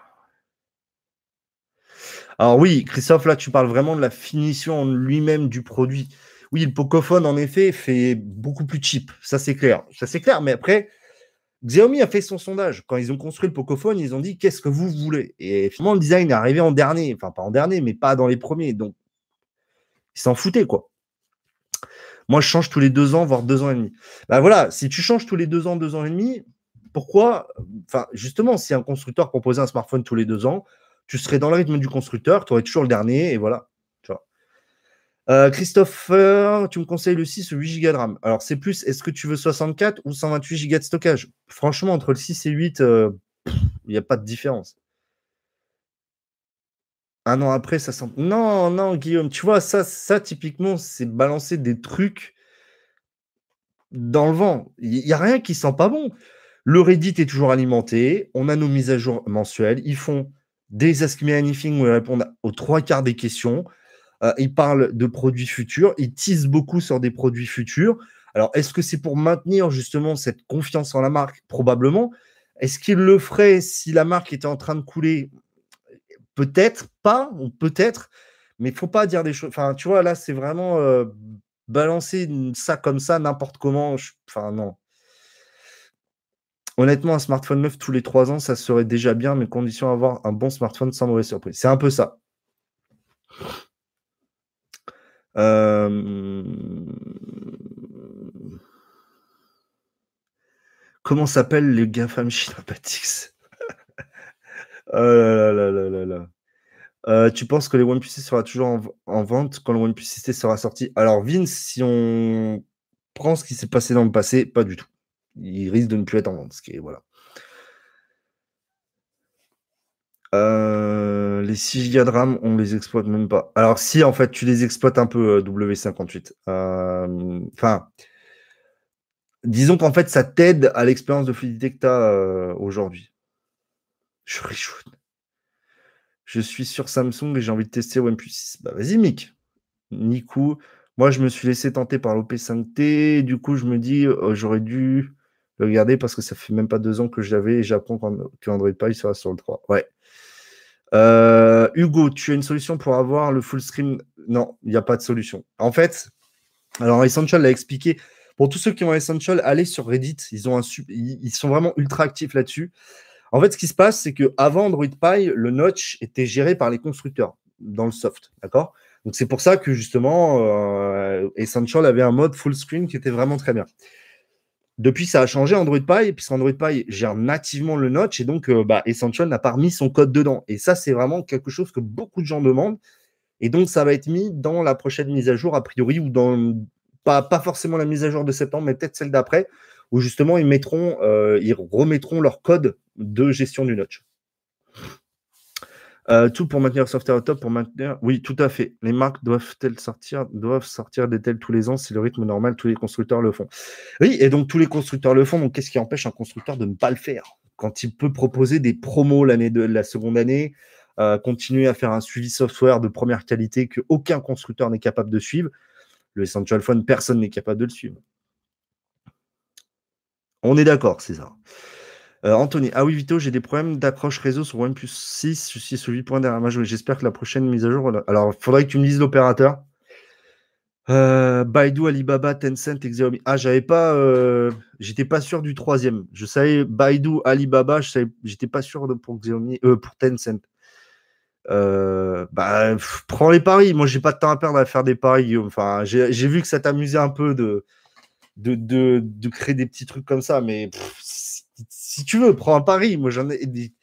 Alors oui, Christophe, là, tu parles vraiment de la finition en lui-même du produit. Oui, le Pocophone, en effet, fait beaucoup plus cheap. Ça, c'est clair. Ça, c'est clair. Mais après, Xiaomi a fait son sondage. Quand ils ont construit le Pocophone, ils ont dit qu'est-ce que vous voulez? Et finalement, le design est arrivé en dernier. Enfin, pas en dernier, mais pas dans les premiers. Donc, ils s'en foutaient, quoi. Moi, je change tous les deux ans, voire deux ans et demi. Ben voilà, si tu changes tous les deux ans, deux ans et demi, pourquoi Enfin, justement, si un constructeur proposait un smartphone tous les deux ans, tu serais dans le rythme du constructeur, tu aurais toujours le dernier, et voilà. Euh, Christopher, tu me conseilles le 6 ou 8 Go de RAM. Alors, c'est plus, est-ce que tu veux 64 ou 128 Go de stockage? Franchement, entre le 6 et 8, euh, il n'y a pas de différence. Un an après, ça sent. Non, non, Guillaume, tu vois, ça, ça typiquement, c'est balancer des trucs dans le vent. Il n'y a rien qui sent pas bon. Le Reddit est toujours alimenté. On a nos mises à jour mensuelles. Ils font des Ask Me Anything où ils répondent aux trois quarts des questions. Euh, ils parlent de produits futurs. Ils teasent beaucoup sur des produits futurs. Alors, est-ce que c'est pour maintenir justement cette confiance en la marque? Probablement. Est-ce qu'ils le feraient si la marque était en train de couler? Peut-être pas, ou peut-être, mais il faut pas dire des choses. Enfin, tu vois, là, c'est vraiment euh, balancer ça comme ça, n'importe comment. Enfin, non. Honnêtement, un smartphone neuf tous les trois ans, ça serait déjà bien, mais condition à avoir un bon smartphone sans mauvaise surprise. C'est un peu ça. Euh, comment s'appellent les GAFAM chinois Oh là là là là là euh, tu penses que les OnePlus 6 sera toujours en, vente quand le OnePlus 6 sera sorti? Alors, Vince, si on prend ce qui s'est passé dans le passé, pas du tout. Il risque de ne plus être en vente. Ce qui voilà. Euh, les 6 Go de RAM, on les exploite même pas. Alors, si en fait tu les exploites un peu, euh, W58. Enfin, disons qu'en fait ça t'aide à l'expérience de fluidité que tu as aujourd'hui. Je réchauffe. Je suis sur Samsung et j'ai envie de tester OnePlus 6. Bah vas-y, Mick. Nico. Moi, je me suis laissé tenter par l'OP5T. Du coup, je me dis, j'aurais dû le garder parce que ça fait même pas deux ans que je l'avais et j'apprends que Android Pie sera sur le 3. Ouais. Euh, Hugo, tu as une solution pour avoir le full screen? Non, il n'y a pas de solution. En fait, alors Essential l'a expliqué. Pour tous ceux qui ont Essential, allez sur Reddit. Ils, sont vraiment ultra actifs là-dessus. En fait, ce qui se passe, c'est qu'avant Android Pie, le notch était géré par les constructeurs dans le soft. D'accord? Donc, c'est pour ça que justement, euh, Essential avait un mode full screen qui était vraiment très bien. Depuis, ça a changé Android Pie, puisque Android Pie gère nativement le notch et donc euh, bah, Essential n'a pas remis son code dedans. Et ça, c'est vraiment quelque chose que beaucoup de gens demandent. Et donc, ça va être mis dans la prochaine mise à jour, a priori, ou dans pas, pas forcément la mise à jour de septembre, mais peut-être celle d'après, où justement ils mettront, euh, ils remettront leur code de gestion du notch. Euh, tout pour maintenir le software au top, pour maintenir. Oui, tout à fait. Les marques doivent-elles sortir, doivent sortir des tels tous les ans si le rythme normal, tous les constructeurs le font. Oui, et donc tous les constructeurs le font. Donc qu'est-ce qui empêche un constructeur de ne pas le faire? Quand il peut proposer des promos l'année de la seconde année, euh, continuer à faire un suivi software de première qualité que aucun constructeur n'est capable de suivre. Le Essential Phone, personne n'est capable de le suivre. On est d'accord, c'est ça. Euh, Anthony, ah oui, Vito, j'ai des problèmes d'accroche réseau sur OnePlus 6. Je suis sur 8.1 J'espère que la prochaine mise à jour. Alors, il faudrait que tu me dises l'opérateur. Euh, Baidu, Alibaba, Tencent, Xiaomi. Ah, j'avais pas. Euh, j'étais pas sûr du troisième. Je savais Baidu, Alibaba, je savais, j'étais pas sûr pour Xiaomi, pour Tencent. bah, prends les paris. Moi, j'ai pas de temps à perdre à faire des paris. Enfin, j'ai vu que ça t'amusait un peu de de, de, créer des petits trucs comme ça, mais si, tu veux, prends un pari. Moi, j'en ai des...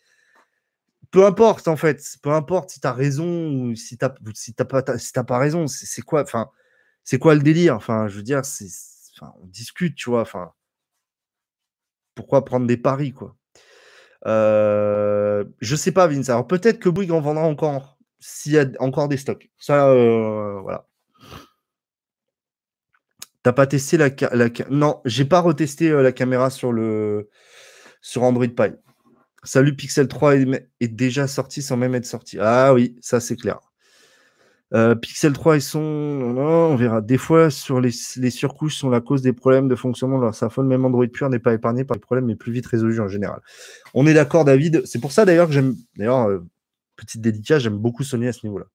Peu importe, en fait. Peu importe si tu as raison ou si tu si pas, si pas raison. C'est quoi, enfin, c'est quoi le délire? Enfin, je veux dire, c'est, on discute, tu vois. Enfin, pourquoi prendre des paris, quoi? Euh, Je sais pas, Vince. Alors, peut-être que Bouygues en vendra encore s'il y a encore des stocks. Ça, euh, voilà. T'as pas testé la, la Non, j'ai pas retesté euh, la caméra sur le sur Android Pie. Salut Pixel 3 est, déjà sorti sans même être sorti. Ah oui, ça c'est clair. Euh, Pixel 3, ils sont. on verra. Des fois, sur les, surcouches sont la cause des problèmes de fonctionnement de leur smartphone. Même Android pur n'est pas épargné par les problèmes, mais plus vite résolu en général. On est d'accord, David. C'est pour ça d'ailleurs que j'aime. D'ailleurs, euh, petite dédicace, j'aime beaucoup Sony à ce niveau-là.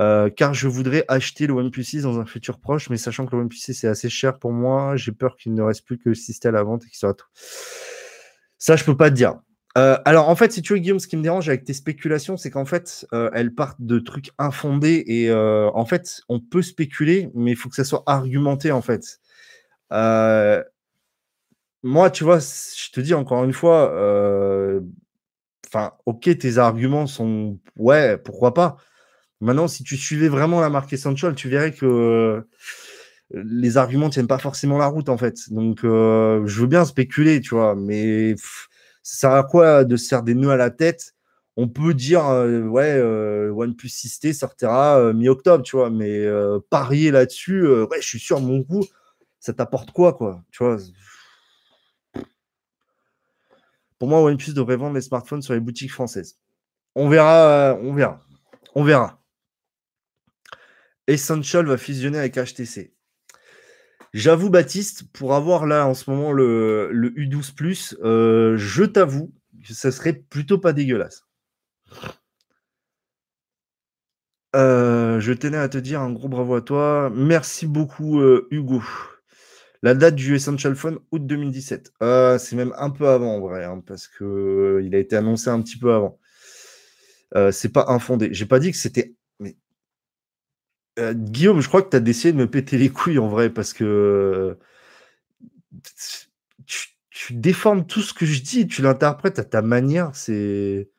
Euh, car je voudrais acheter le OnePlus 6 dans un futur proche, mais sachant que le OnePlus 6 est assez cher pour moi, j'ai peur qu'il ne reste plus que le système à la vente et qu'il soit tout. Ça, je peux pas te dire. Euh, alors, en fait, si tu veux, Guillaume, ce qui me dérange avec tes spéculations, c'est qu'en fait, euh, elles partent de trucs infondés et en fait, on peut spéculer, mais il faut que ça soit argumenté, en fait. moi, tu vois, je te dis encore une fois, enfin, ok, tes arguments sont, ouais, pourquoi pas. Maintenant, si tu suivais vraiment la marque Essential, tu verrais que euh, les arguments ne tiennent pas forcément la route, en fait. Donc, euh, je veux bien spéculer, tu vois, mais ça sert à quoi de se faire des nœuds à la tête? On peut dire, euh, ouais, OnePlus 6T sortira mi-octobre, tu vois, mais parier là-dessus, ouais, je suis sûr, mon coup, ça t'apporte quoi, quoi Tu vois? Pour moi, OnePlus devrait vendre les smartphones sur les boutiques françaises. On verra, on verra. On verra. Essential va fusionner avec HTC. J'avoue, Baptiste, pour avoir là en ce moment le, U12 Plus, euh, je t'avoue que ça serait plutôt pas dégueulasse. Euh, je tenais à te dire un gros bravo à toi. Merci beaucoup, euh, Hugo. La date du Essential Phone, août 2017. c'est même un peu avant, en vrai, hein, parce qu'il a été annoncé un petit peu avant. c'est pas infondé. J'ai pas dit que c'était euh, Guillaume, je crois que tu as décidé de me péter les couilles en vrai parce que tu, déformes tout ce que je dis, tu l'interprètes à ta manière. C'est.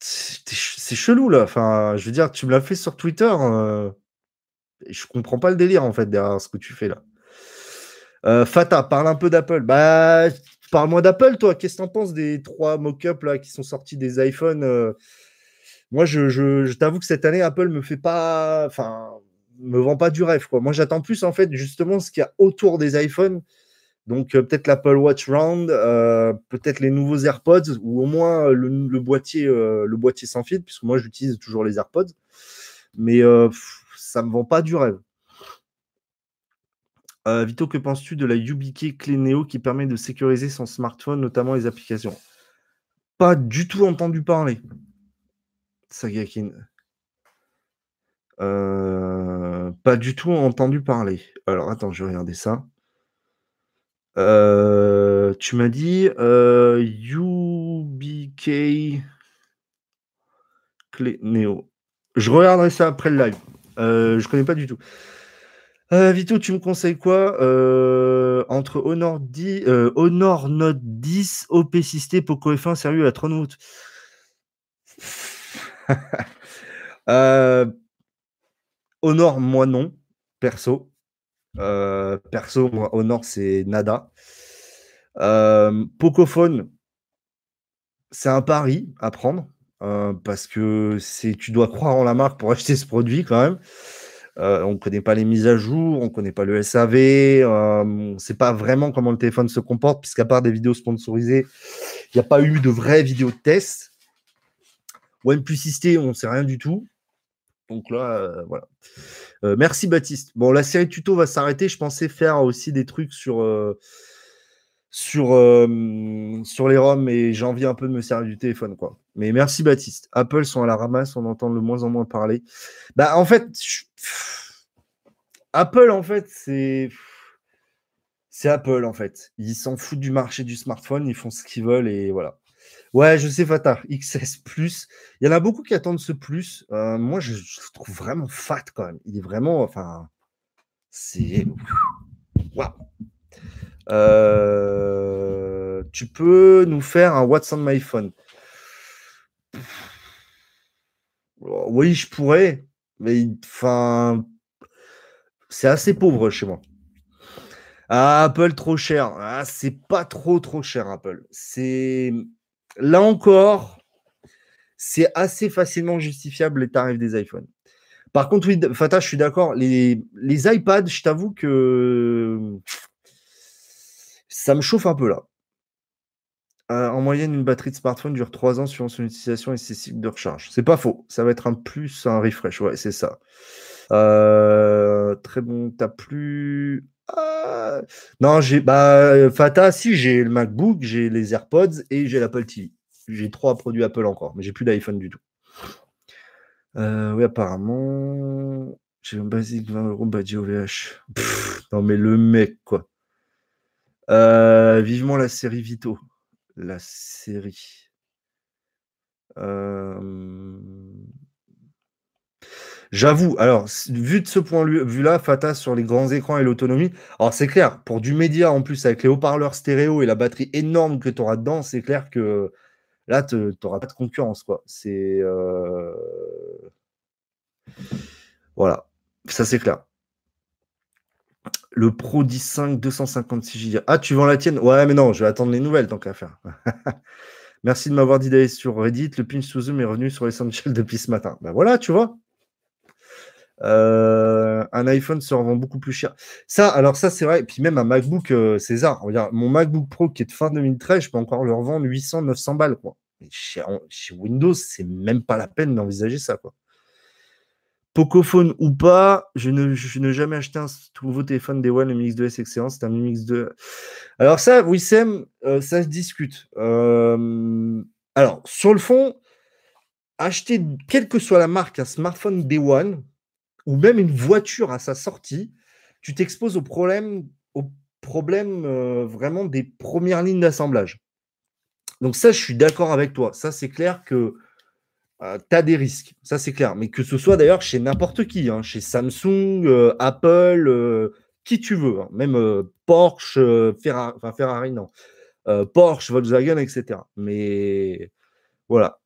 C'est chelou là. Enfin, je veux dire, tu me l'as fait sur Twitter. Euh, je comprends pas le délire en fait derrière ce que tu fais là. Euh, Fata, parle un peu d'Apple. Bah, parle-moi d'Apple, toi. Qu'est-ce que t'en penses des trois mock-ups là qui sont sortis des iPhones moi, je, t'avoue que cette année, Apple me fait pas, enfin, me vend pas du rêve. Moi, j'attends plus en fait justement ce qu'il y a autour des iPhones. Donc euh, peut-être l'Apple Watch Round, euh, peut-être les nouveaux AirPods ou au moins le, boîtier, euh, le boîtier sans fil, puisque moi j'utilise toujours les AirPods. Mais ça me vend pas du rêve. Vito, que penses-tu de la YubiKey clé Neo qui permet de sécuriser son smartphone, notamment les applications? Pas du tout entendu parler. Sagakin. Euh, pas du tout entendu parler. Alors attends, je vais regarder ça. Euh, tu m'as dit euh, UBK Clé Neo. Je regarderai ça après le live. je connais pas du tout. Vito, tu me conseilles quoi? Entre Honor, 10, Honor Note 10, OP Systé, Poco F1, sérieux, à 30 août euh, Honor, moi non, perso. Euh, perso, moi, Honor, c'est nada. Euh, Pocophone, c'est un pari à prendre parce que tu dois croire en la marque pour acheter ce produit quand même. on ne connaît pas les mises à jour, on ne connaît pas le SAV, on ne sait pas vraiment comment le téléphone se comporte, puisqu'à part des vidéos sponsorisées, il n'y a pas eu de vraies vidéos de test. OnePlus XT, on ne sait rien du tout. Donc là, euh, voilà. Euh, merci Baptiste. Bon, la série tuto va s'arrêter. Je pensais faire aussi des trucs sur, euh, les ROM et j'ai envie un peu de me servir du téléphone. quoi. Mais merci Baptiste. Apple sont à la ramasse, on entend de moins en moins parler. Bah, en fait, Apple, en fait, c'est. C'est Apple, en fait. Ils s'en foutent du marché du smartphone, ils font ce qu'ils veulent et voilà. Ouais, je sais, Fata, XS Plus. Il y en a beaucoup qui attendent ce plus. Euh, moi, je, trouve vraiment fat quand même. Il est vraiment. Enfin. C'est. Waouh! Euh, tu peux nous faire un What's on my phone? Oui, je pourrais, mais enfin, c'est assez pauvre chez moi. Ah, Apple trop cher. Ah, c'est pas trop trop cher Apple. C'est là encore, c'est assez facilement justifiable les tarifs des iPhones. Par contre, oui, Fata, je suis d'accord. Les, iPads, je t'avoue que ça me chauffe un peu là. Euh, en moyenne, une batterie de smartphone dure 3 ans suivant son utilisation et ses cycles de recharge. C'est pas faux. Ça va être un plus, un refresh. Ouais, c'est ça. Euh, très bon. T'as plus. Ah, non, j'ai bah, Fata, si j'ai le MacBook, j'ai les AirPods et j'ai l'Apple TV. J'ai trois produits Apple encore, mais j'ai plus d'iPhone du tout. Euh, oui, apparemment, j'ai un basique 20 euros badge OVH. non, mais le mec, quoi. Euh, vivement la série Vito. La série. Euh... J'avoue, alors, vu de ce point de vue-là, Fata sur les grands écrans et l'autonomie, alors c'est clair, pour du média en plus, avec les haut-parleurs stéréo et la batterie énorme que tu auras dedans, c'est clair que là, tu n'auras pas de concurrence. quoi. C'est. Euh, voilà, ça c'est clair. Le Pro 10.5 256 Go. Ah, tu vends la tienne? Ouais, mais non, je vais attendre les nouvelles tant qu'à faire. Merci de m'avoir dit d'aller sur Reddit. Le pinch sous Zoom est revenu sur l'essentiel depuis ce matin. Ben voilà, tu vois. Euh, un iPhone se revend beaucoup plus cher. Ça, alors ça, c'est vrai. Et puis même un MacBook euh, César. Regarde, mon MacBook Pro qui est de fin 2013, je peux encore le revendre 800, 900 balles. Quoi. chez, Windows, c'est même pas la peine d'envisager ça. Quoi. Pocophone ou pas, je ne, jamais acheté un nouveau téléphone des One, le Mix 2S excellent, c'est un Mix 2. Alors ça, Wissem, euh, ça se discute. alors, sur le fond, acheter, quelle que soit la marque, un smartphone Day One, ou même une voiture à sa sortie, tu t'exposes au problème, au problème euh, vraiment des premières lignes d'assemblage. Donc ça, je suis d'accord avec toi. Ça, c'est clair que euh, tu as des risques. Ça, c'est clair. Mais que ce soit d'ailleurs chez n'importe qui, hein, chez Samsung, euh, Apple, qui tu veux, hein. même Porsche, Ferrari, enfin Ferrari, non. Porsche, Volkswagen, etc. Mais voilà.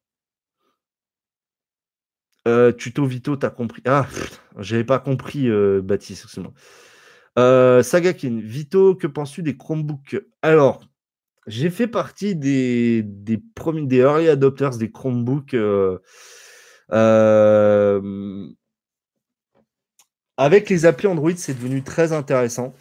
Euh, tuto Vito, t'as compris. Ah, j'avais pas compris, euh, Baptiste, excuse-moi. Euh, Sagakin, Vito, que penses-tu des Chromebooks? Alors, j'ai fait partie des, premiers, des early adopters des Chromebooks. avec les applis Android, c'est devenu très intéressant.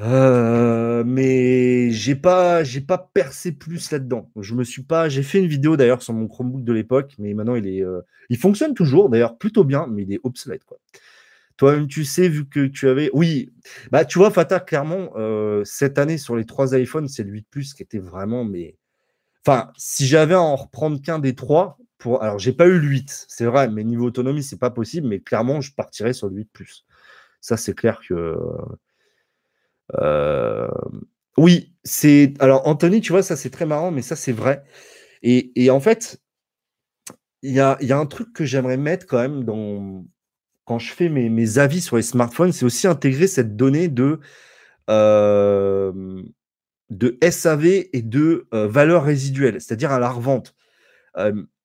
Euh, mais j'ai pas, j'ai pas percé plus là-dedans. Je me suis pas. J'ai fait une vidéo d'ailleurs sur mon Chromebook de l'époque, mais maintenant il est, euh, il fonctionne toujours d'ailleurs plutôt bien, mais il est obsolète quoi. Toi-même, tu sais, vu que tu avais, oui, bah tu vois, Fata, clairement, euh, cette année sur les trois iPhones, c'est le 8 Plus qui était vraiment, mais, enfin, si j'avais à en reprendre qu'un des trois, pour, alors j'ai pas eu le 8, c'est vrai, mais niveau autonomie, c'est pas possible, mais clairement, je partirais sur le 8 Plus. Ça, c'est clair que oui, c'est. Alors, Anthony, tu vois, ça c'est très marrant, mais ça c'est vrai. Et, en fait, il y a, un truc que j'aimerais mettre quand même dans, quand je fais mes, avis sur les smartphones, c'est aussi intégrer cette donnée de, euh, de SAV et de euh, valeur résiduelle, c'est-à-dire à la revente.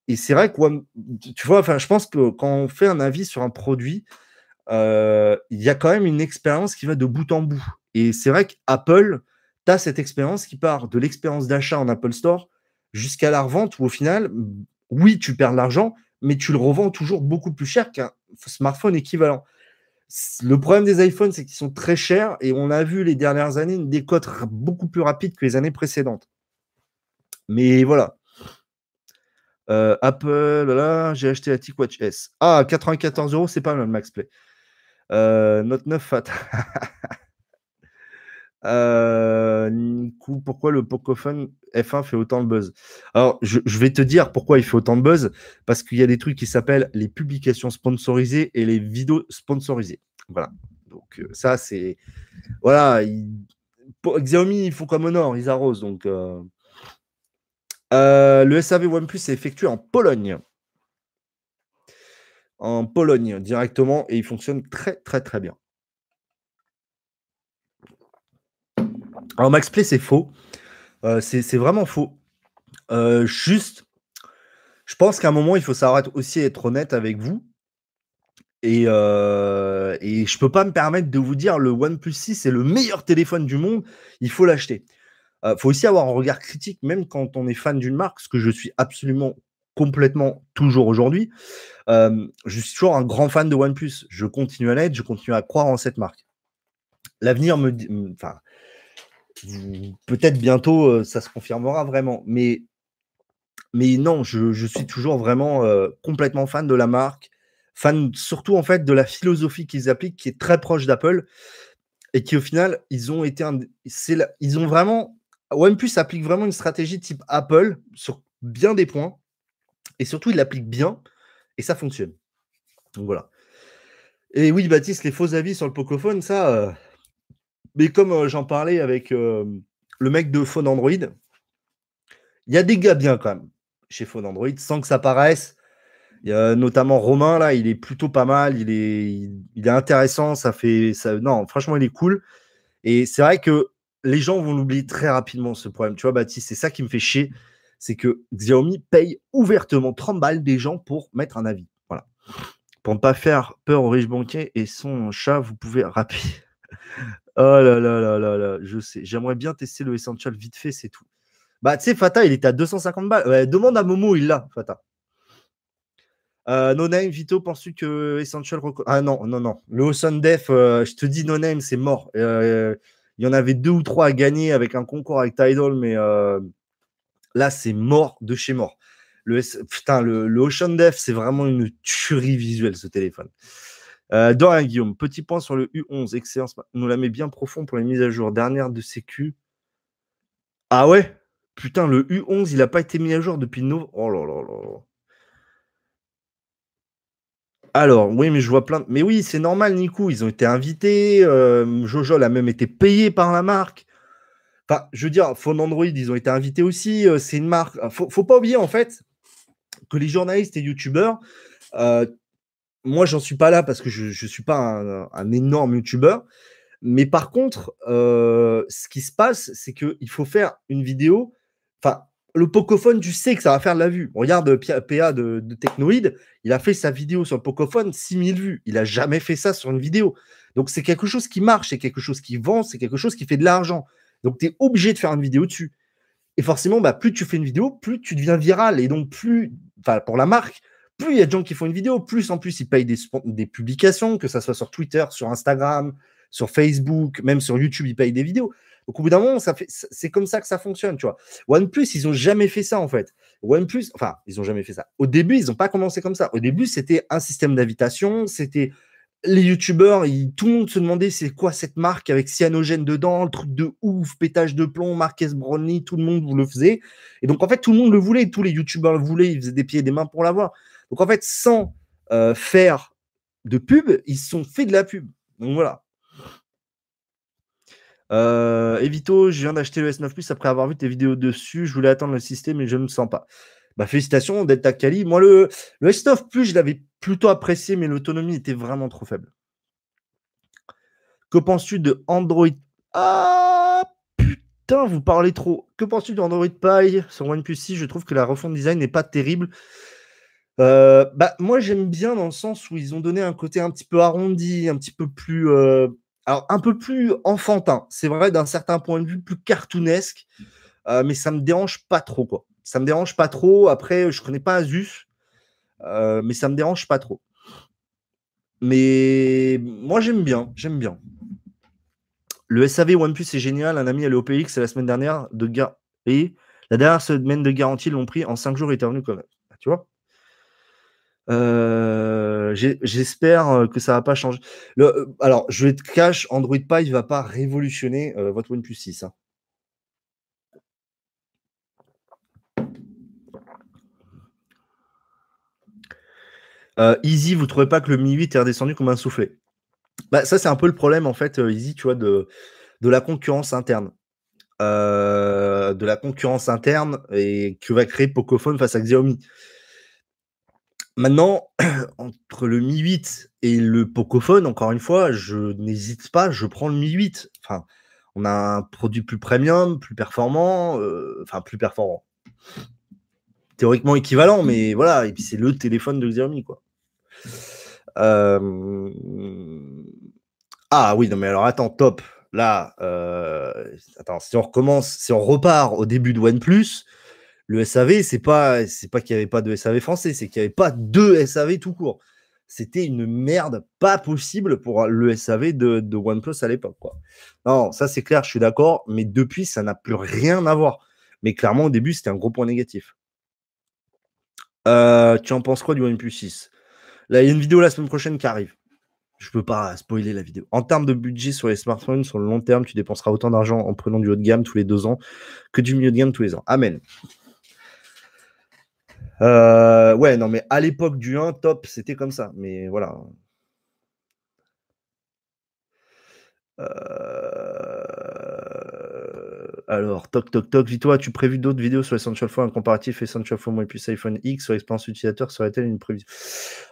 et c'est vrai que, tu vois, enfin, je pense que quand on fait un avis sur un produit, il y a quand même une expérience qui va de bout en bout. Et c'est vrai qu'Apple, tu as cette expérience qui part de l'expérience d'achat en Apple Store jusqu'à la revente où au final, oui, tu perds de l'argent, mais tu le revends toujours beaucoup plus cher qu'un smartphone équivalent. Le problème des iPhones, c'est qu'ils sont très chers et on a vu les dernières années une décote beaucoup plus rapide que les années précédentes. Mais voilà. Euh, Apple, j'ai acheté la TicWatch S. Ah, 94 euros, c'est pas mal, Max Play. Euh, Note 9 Fat. Euh, pourquoi le Pocophone F1 fait autant de buzz? Alors, je, vais te dire pourquoi il fait autant de buzz. Parce qu'il y a des trucs qui s'appellent les publications sponsorisées et les vidéos sponsorisées. Voilà. Donc, euh, ça, c'est. Voilà. Xiaomi, ils font comme Honor, ils arrosent. Donc, le SAV OnePlus est effectué en Pologne. En Pologne directement et il fonctionne très, très, très bien. Alors, Max Play, c'est faux. Euh, c'est vraiment faux. Euh, juste, je pense qu'à un moment, il faut savoir aussi être honnête avec vous. Et, euh, et je ne peux pas me permettre de vous dire le OnePlus 6 c'est le meilleur téléphone du monde, il faut l'acheter. Il faut aussi avoir un regard critique, même quand on est fan d'une marque, ce que je suis absolument complètement toujours aujourd'hui. je suis toujours un grand fan de OnePlus. Je continue à l'être, je continue à croire en cette marque. L'avenir me dit. Enfin, peut-être bientôt, ça se confirmera vraiment. Mais, mais non, je, suis toujours vraiment complètement fan de la marque, fan surtout en fait de la philosophie qu'ils appliquent, qui est très proche d'Apple, et qui au final, ils ont été, ils ont vraiment, OnePlus applique vraiment une stratégie type Apple sur bien des points, et surtout, il l'applique bien, et ça fonctionne. Donc voilà. Et oui, Baptiste, les faux avis sur le Pocophone, ça, euh, mais comme euh, j'en parlais avec euh, le mec de Phone Android, il y a des gars bien quand même chez Phone Android, sans que ça paraisse. Notamment Romain, là, il est plutôt pas mal, il est, il, est intéressant, ça fait. Ça, non, franchement, il est cool. Et c'est vrai que les gens vont l'oublier très rapidement, ce problème. Tu vois, Baptiste, c'est ça qui me fait chier. C'est que Xiaomi paye ouvertement 30 balles des gens pour mettre un avis. Voilà. Pour ne pas faire peur aux riches banquiers et son chat, vous pouvez rapper. Oh là là là là là, je sais. J'aimerais bien tester le Essential vite fait, c'est tout. Bah, tu sais, Fata, il est à 250 balles. demande à Momo, il l'a, Fata. Euh, no Name, Vito, penses-tu que Essential. Ah non, non, non. Le Ocean Def, euh, je te dis, No Name, c'est mort. Euh, il y en avait deux ou trois à gagner avec un concours avec Tidal, mais là, c'est mort de chez mort. Le, putain, le, Ocean Def, c'est vraiment une tuerie visuelle, ce téléphone. Dorian Guillaume, petit point sur le U11, excellence. nous la met bien profond pour les mises à jour. Dernière de sécu. Ah ouais? Putain, le U11, il n'a pas été mis à jour depuis nos. Oh là là là. Alors, oui, mais je vois plein. Mais oui, c'est normal, Nico. Ils ont été invités. Euh, Jojo a même été payé par la marque. Je veux dire, Phone Android, ils ont été invités aussi. Euh, c'est une marque. Faut, faut pas oublier, en fait, que les journalistes et youtubeurs, euh, moi, j'en suis pas là parce que je ne suis pas un, énorme youtubeur. Mais par contre, ce qui se passe, c'est qu'il faut faire une vidéo. Enfin, le Pocophone, tu sais que ça va faire de la vue. Regarde PA de, de Technoid, il a fait sa vidéo sur le Pocophone, 6000 vues. Il a jamais fait ça sur une vidéo. Donc c'est quelque chose qui marche, c'est quelque chose qui vend, c'est quelque chose qui fait de l'argent. Donc tu es obligé de faire une vidéo dessus. Et forcément, bah, plus tu fais une vidéo, plus tu deviens viral. Et donc plus, pour la marque, plus il y a de gens qui font une vidéo, plus en plus ils payent des, des publications, que ça soit sur Twitter, sur Instagram, sur Facebook, même sur YouTube, ils payent des vidéos. Donc au bout d'un moment, ça fait, c'est comme ça que ça fonctionne, tu vois. OnePlus, ils ont jamais fait ça en fait. OnePlus, enfin, ils ont jamais fait ça. Au début, ils n'ont pas commencé comme ça. Au début, c'était un système d'invitation, c'était les youtubeurs, tout le monde se demandait c'est quoi cette marque avec cyanogène dedans, le truc de ouf, pétage de plomb, Marques Brownlee, tout le monde vous le faisait. Et donc en fait, tout le monde le voulait, tous les youtubeurs le voulaient, ils faisaient des pieds et des mains pour l'avoir. Donc en fait, sans euh, faire de pub, ils se sont fait de la pub. Donc voilà. Euh, Evito, je viens d'acheter le S9 Plus après avoir vu tes vidéos dessus. Je voulais attendre le système, mais je ne me sens pas. Bah, félicitations, Delta Kali. Moi, le, le S9 Plus, je l'avais plutôt apprécié, mais l'autonomie était vraiment trop faible. Que penses-tu de Android Ah putain, vous parlez trop. Que penses-tu d'Android Pie sur OnePlus 6 Je trouve que la refonte design n'est pas terrible. Euh, bah, moi, j'aime bien dans le sens où ils ont donné un côté un petit peu arrondi, un petit peu plus. Euh, alors un peu plus enfantin, c'est vrai d'un certain point de vue plus cartoonesque, euh, mais ça me dérange pas trop quoi. Ça me dérange pas trop. Après, je connais pas Asus, euh, mais ça me dérange pas trop. Mais moi j'aime bien, j'aime bien. Le SAV OnePlus c'est génial. Un ami allé au PX la semaine dernière de gar et la dernière semaine de garantie l'ont pris en 5 jours il est revenu quand même. Tu vois euh, j'espère euh, que ça va pas changer. Alors, je vais te cache, Android Pie ne va pas révolutionner votre OnePlus 6. Hein. Easy, vous trouvez pas que le Mi 8 est redescendu comme un soufflet? Bah, Ça, c'est un peu le problème, en fait, Easy, tu vois, de, de la concurrence interne. de la concurrence interne et que va créer Pocophone face à Xiaomi. Maintenant, entre le Mi 8 et le Pocophone, encore une fois, je n'hésite pas, je prends le Mi 8. Enfin, on a un produit plus premium, plus performant, euh, enfin plus performant. Théoriquement équivalent, mais voilà, et puis c'est le téléphone de Xiaomi, quoi. Euh, ah oui, non mais alors attends, top. Là, euh, attends, si on recommence, repart au début de OnePlus, le SAV, c'est pas, c'est pas qu'il n'y avait pas de SAV français, c'est qu'il n'y avait pas de SAV tout court. C'était une merde pas possible pour le SAV de, de OnePlus à l'époque. Non, ça c'est clair, je suis d'accord, mais depuis, ça n'a plus rien à voir. Mais clairement, au début, c'était un gros point négatif. Euh, tu en penses quoi du OnePlus 6 Là, il y a une vidéo la semaine prochaine qui arrive. Je peux pas spoiler la vidéo. En termes de budget sur les smartphones, sur le long terme, tu dépenseras autant d'argent en prenant du haut de gamme tous les deux ans que du milieu de gamme tous les ans. Amen. Euh, ouais, non, mais à l'époque du 1, top, c'était comme ça. Mais voilà. Euh, alors, toc, toc, toc. Dis-toi, as-tu prévu d'autres vidéos sur Essential Phone, un comparatif Essential Phone moins plus iPhone X sur l'expérience utilisateur Serait-elle une prévision?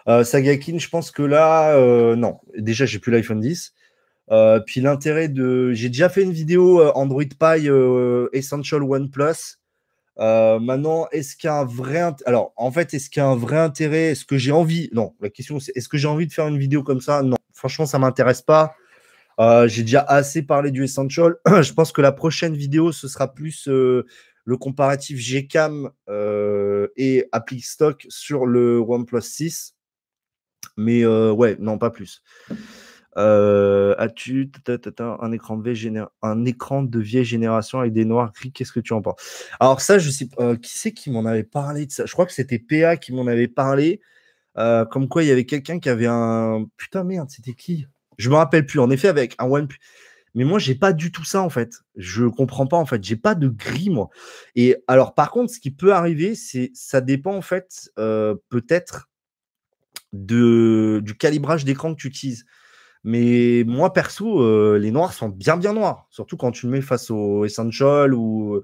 Euh, Sagakin, je pense que là, non. Déjà, j'ai plus l'iPhone 10. puis l'intérêt de. J'ai déjà fait une vidéo Android Pie Essential One Plus. Euh, maintenant, est-ce qu'il y a un vrai alors en fait, est-ce qu'il y a un vrai intérêt? Est-ce que j'ai envie Non, la question c'est est-ce que j'ai envie de faire une vidéo comme ça? Non, franchement, ça m'intéresse pas. Euh, j'ai déjà assez parlé du Essential. Je pense que la prochaine vidéo, ce sera plus euh, le comparatif Gcam et appli stock sur le OnePlus 6. Mais ouais, non, pas plus. As-tu un écran, de un écran de vieille génération avec des noirs gris Qu'est-ce que tu en penses? Alors ça, je sais qui c'est qui m'en avait parlé de ça? Je crois que c'était PA qui m'en avait parlé. comme quoi, il y avait quelqu'un qui avait un putain merde, c'était qui? Je me rappelle plus. En effet, avec un OnePlus. Mais moi, j'ai pas du tout ça en fait. Je comprends pas en fait. J'ai pas de gris moi. Et alors, par contre, ce qui peut arriver, c'est ça dépend en fait peut-être de du calibrage d'écran que tu utilises. Mais moi, perso, euh, les noirs sont bien, bien noirs. Surtout quand tu le mets face au Essential ou.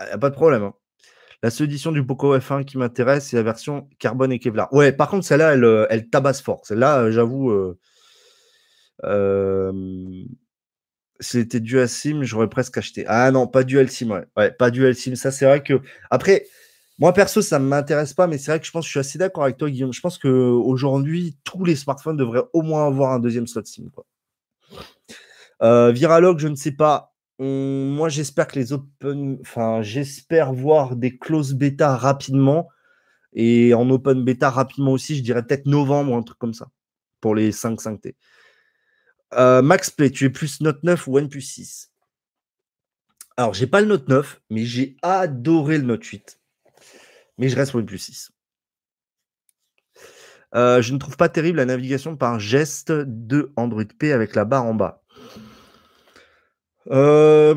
N'y a pas de problème. Hein. La seule édition du Poco F1 qui m'intéresse, c'est la version carbone et Kevlar. Ouais, par contre, celle-là, elle, euh, elle, tabasse fort. Celle-là, euh, j'avoue. c'était Dual SIM, j'aurais presque acheté. Ah non, pas Dual SIM, ouais. ouais pas Dual SIM. Ça, c'est vrai que. Après, moi, perso, ça ne m'intéresse pas, mais c'est vrai que je pense que je suis assez d'accord avec toi, Guillaume. Je pense qu'aujourd'hui, tous les smartphones devraient au moins avoir un deuxième slot SIM. Euh, Viralog, je ne sais pas. moi, j'espère que les open. Enfin, j'espère voir des close bêta rapidement. Et en open bêta rapidement aussi, je dirais peut-être novembre un truc comme ça. Pour les 5 5T. Euh, Max Play, tu es plus Note 9 ou OnePlus 6 Alors, j'ai pas le Note 9, mais j'ai adoré le Note 8 mais je reste sur plus 6. Euh, je ne trouve pas terrible la navigation par geste de Android P avec la barre en bas. Euh,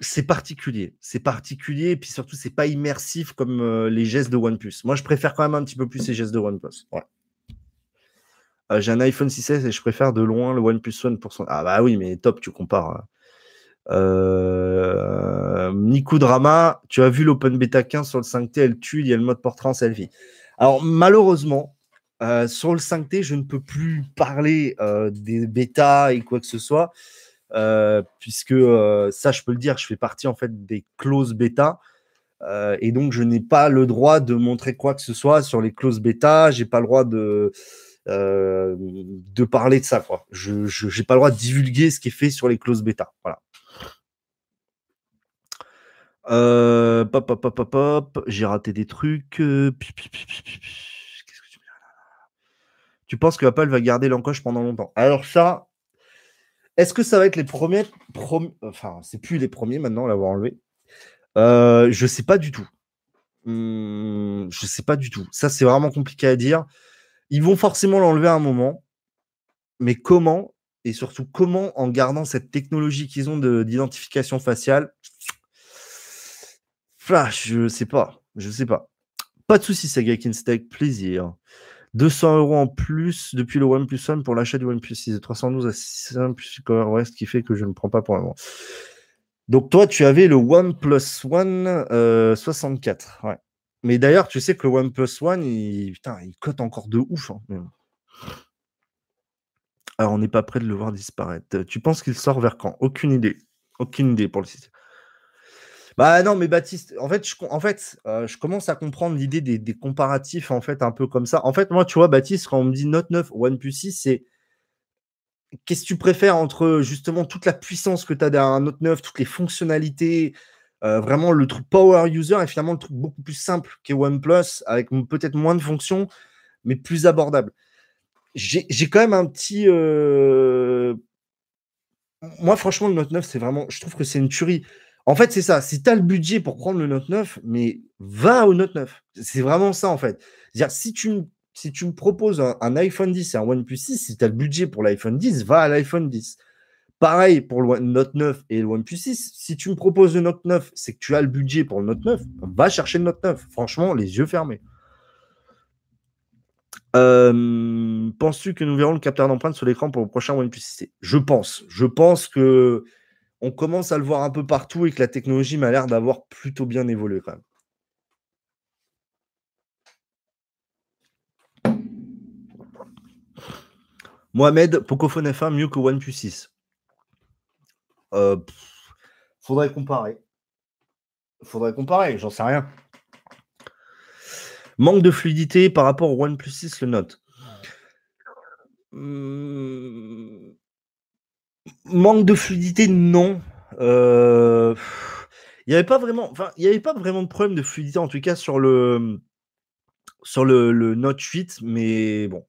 c'est particulier. C'est particulier, et puis surtout, c'est pas immersif comme les gestes de OnePlus. Moi, je préfère quand même un petit peu plus ces gestes de OnePlus. J'ai un iPhone 6S et je préfère de loin le OnePlus One pour son. Ah bah oui, mais top, tu compares. Hein. Euh, Nico Drama, tu as vu l'Open Beta 15 sur le 5T, elle tue, il y a le mode portrait en selfie. Alors malheureusement, euh, sur le 5T, je ne peux plus parler euh, des bêtas et quoi que ce soit, puisque ça, je peux le dire, je fais partie en fait des clauses bêta. et donc, je n'ai pas le droit de montrer quoi que ce soit sur les clauses bêta. J'ai pas le droit de, de parler de ça. Quoi. Je n'ai pas le droit de divulguer ce qui est fait sur les clauses bêta. Voilà. Euh, pop, pop, pop, pop, J'ai raté des trucs. Qu'est-ce que tu Tu penses que Apple va garder l'encoche pendant longtemps? Alors ça, est-ce que ça va être les premiers, Enfin, c'est plus les premiers maintenant l'avoir enlevé? Euh, je sais pas du tout. Hmm, je sais pas du tout. Ça, c'est vraiment compliqué à dire. Ils vont forcément l'enlever à un moment. Mais comment Et surtout, comment en gardant cette technologie qu'ils ont d'identification faciale Flash, je sais pas. Je sais pas. Pas de soucis, Saga Kinstack, plaisir. 200 euros en plus depuis le OnePlus One pour l'achat du OnePlus 6 de 312 à 600 plus Cover qui fait que je ne prends pas pour le moment. Donc toi, tu avais le OnePlus One 64. Ouais. Mais d'ailleurs, tu sais que le OnePlus One, il, putain, il cote encore de ouf. Hein, Alors, on n'est pas prêt de le voir disparaître. Tu penses qu'il sort vers quand? Aucune idée. Aucune idée pour le système. Bah non, mais Baptiste, en fait, je, en fait, euh, je commence à comprendre l'idée des, comparatifs, en fait, un peu comme ça. En fait, moi, tu vois, Baptiste, quand on me dit Note 9 OnePlus 6, c'est qu'est-ce que tu préfères entre justement toute la puissance que tu as derrière un Note 9, toutes les fonctionnalités, euh, vraiment le truc power user et finalement le truc beaucoup plus simple qu'est OnePlus, avec peut-être moins de fonctions, mais plus abordable. J'ai quand même un petit. Euh, moi, franchement, le Note 9, c'est vraiment. Je trouve que c'est une tuerie. En fait, c'est ça. Si tu as le budget pour prendre le Note 9, mais va au Note 9. C'est vraiment ça, en fait. C'est-à-dire, si tu, si tu me proposes un, iPhone 10 et un OnePlus 6, si tu as le budget pour l'iPhone 10, va à l'iPhone 10. Pareil pour le Note 9 et le OnePlus 6. Si tu me proposes le Note 9, c'est que tu as le budget pour le Note 9, va chercher le Note 9. Franchement, les yeux fermés. Euh, penses-tu que nous verrons le capteur d'empreinte sur l'écran pour le prochain OnePlus 6 Je pense. Je pense que on commence à le voir un peu partout et que la technologie m'a l'air d'avoir plutôt bien évolué quand même. Mohamed, Pocophone F1 mieux que OnePlus 6. Euh, faudrait comparer. Faudrait comparer, j'en sais rien. Manque de fluidité par rapport au OnePlus 6, le Note. Manque de fluidité, non. Euh, Il n'y avait pas vraiment, enfin, il y avait pas vraiment de problème de fluidité, en tout cas sur le, sur le Note 8, mais bon.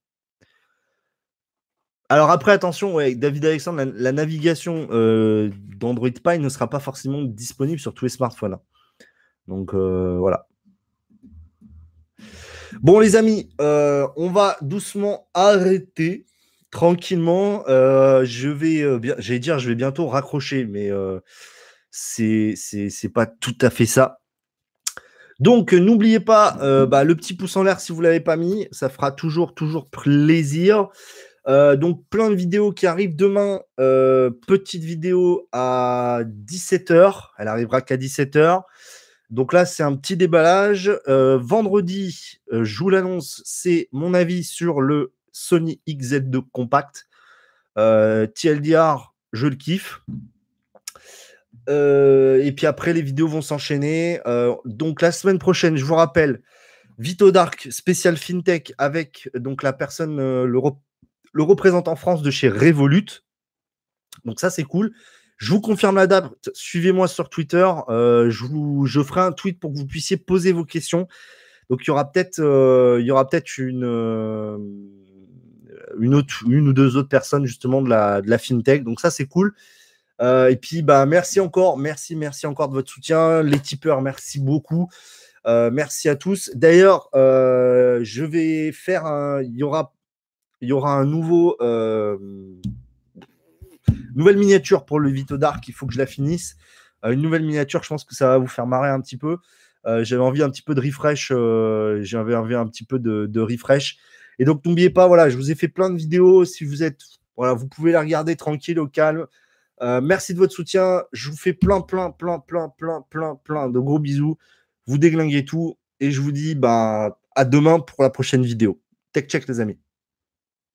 Alors après, attention, David Alexandre, la, navigation euh, d'Android Pie ne sera pas forcément disponible sur tous les smartphones. Donc euh, voilà. Bon les amis, euh, on va doucement arrêter tranquillement. je vais, bien, j'allais dire, je vais bientôt raccrocher, mais c'est c'est pas tout à fait ça. Donc, n'oubliez pas bah, le petit pouce en l'air si vous ne l'avez pas mis. Ça fera toujours, toujours plaisir. Euh, donc, plein de vidéos qui arrivent demain. Euh, petite vidéo à 17h. Elle arrivera qu'à 17h. Donc là, c'est un petit déballage. Euh, vendredi, je vous l'annonce, c'est mon avis sur le Sony XZ2 Compact. TLDR, je le kiffe. et puis après, les vidéos vont s'enchaîner. donc la semaine prochaine, je vous rappelle, Vito Dark, spécial FinTech avec donc la personne, le, le représentant France de chez Revolut. Donc ça, c'est cool. Je vous confirme la date. Suivez-moi sur Twitter. Euh, je, vous, ferai un tweet pour que vous puissiez poser vos questions. Donc il y aura peut-être euh, euh, une, ou deux autres personnes justement de la, de la fintech. Donc ça c'est cool. et puis bah merci encore, merci, merci encore de votre soutien. Les tipeurs, merci beaucoup. merci à tous. D'ailleurs, je vais faire un. Il y aura il y aura un nouveau euh, nouvelle miniature pour le Vito Dark. Il faut que je la finisse. Euh, une nouvelle miniature, je pense que ça va vous faire marrer un petit peu. Euh, j'avais envie un petit peu de refresh. J'avais envie un petit peu de, refresh. Et donc n'oubliez pas, voilà, je vous ai fait plein de vidéos. Si vous êtes, voilà, vous pouvez la regarder tranquille, au calme. merci de votre soutien. Je vous fais plein, plein, plein, plein, plein, plein, plein de gros bisous. Vous déglinguez tout. Et je vous dis bah, à demain pour la prochaine vidéo. Tech check, les amis.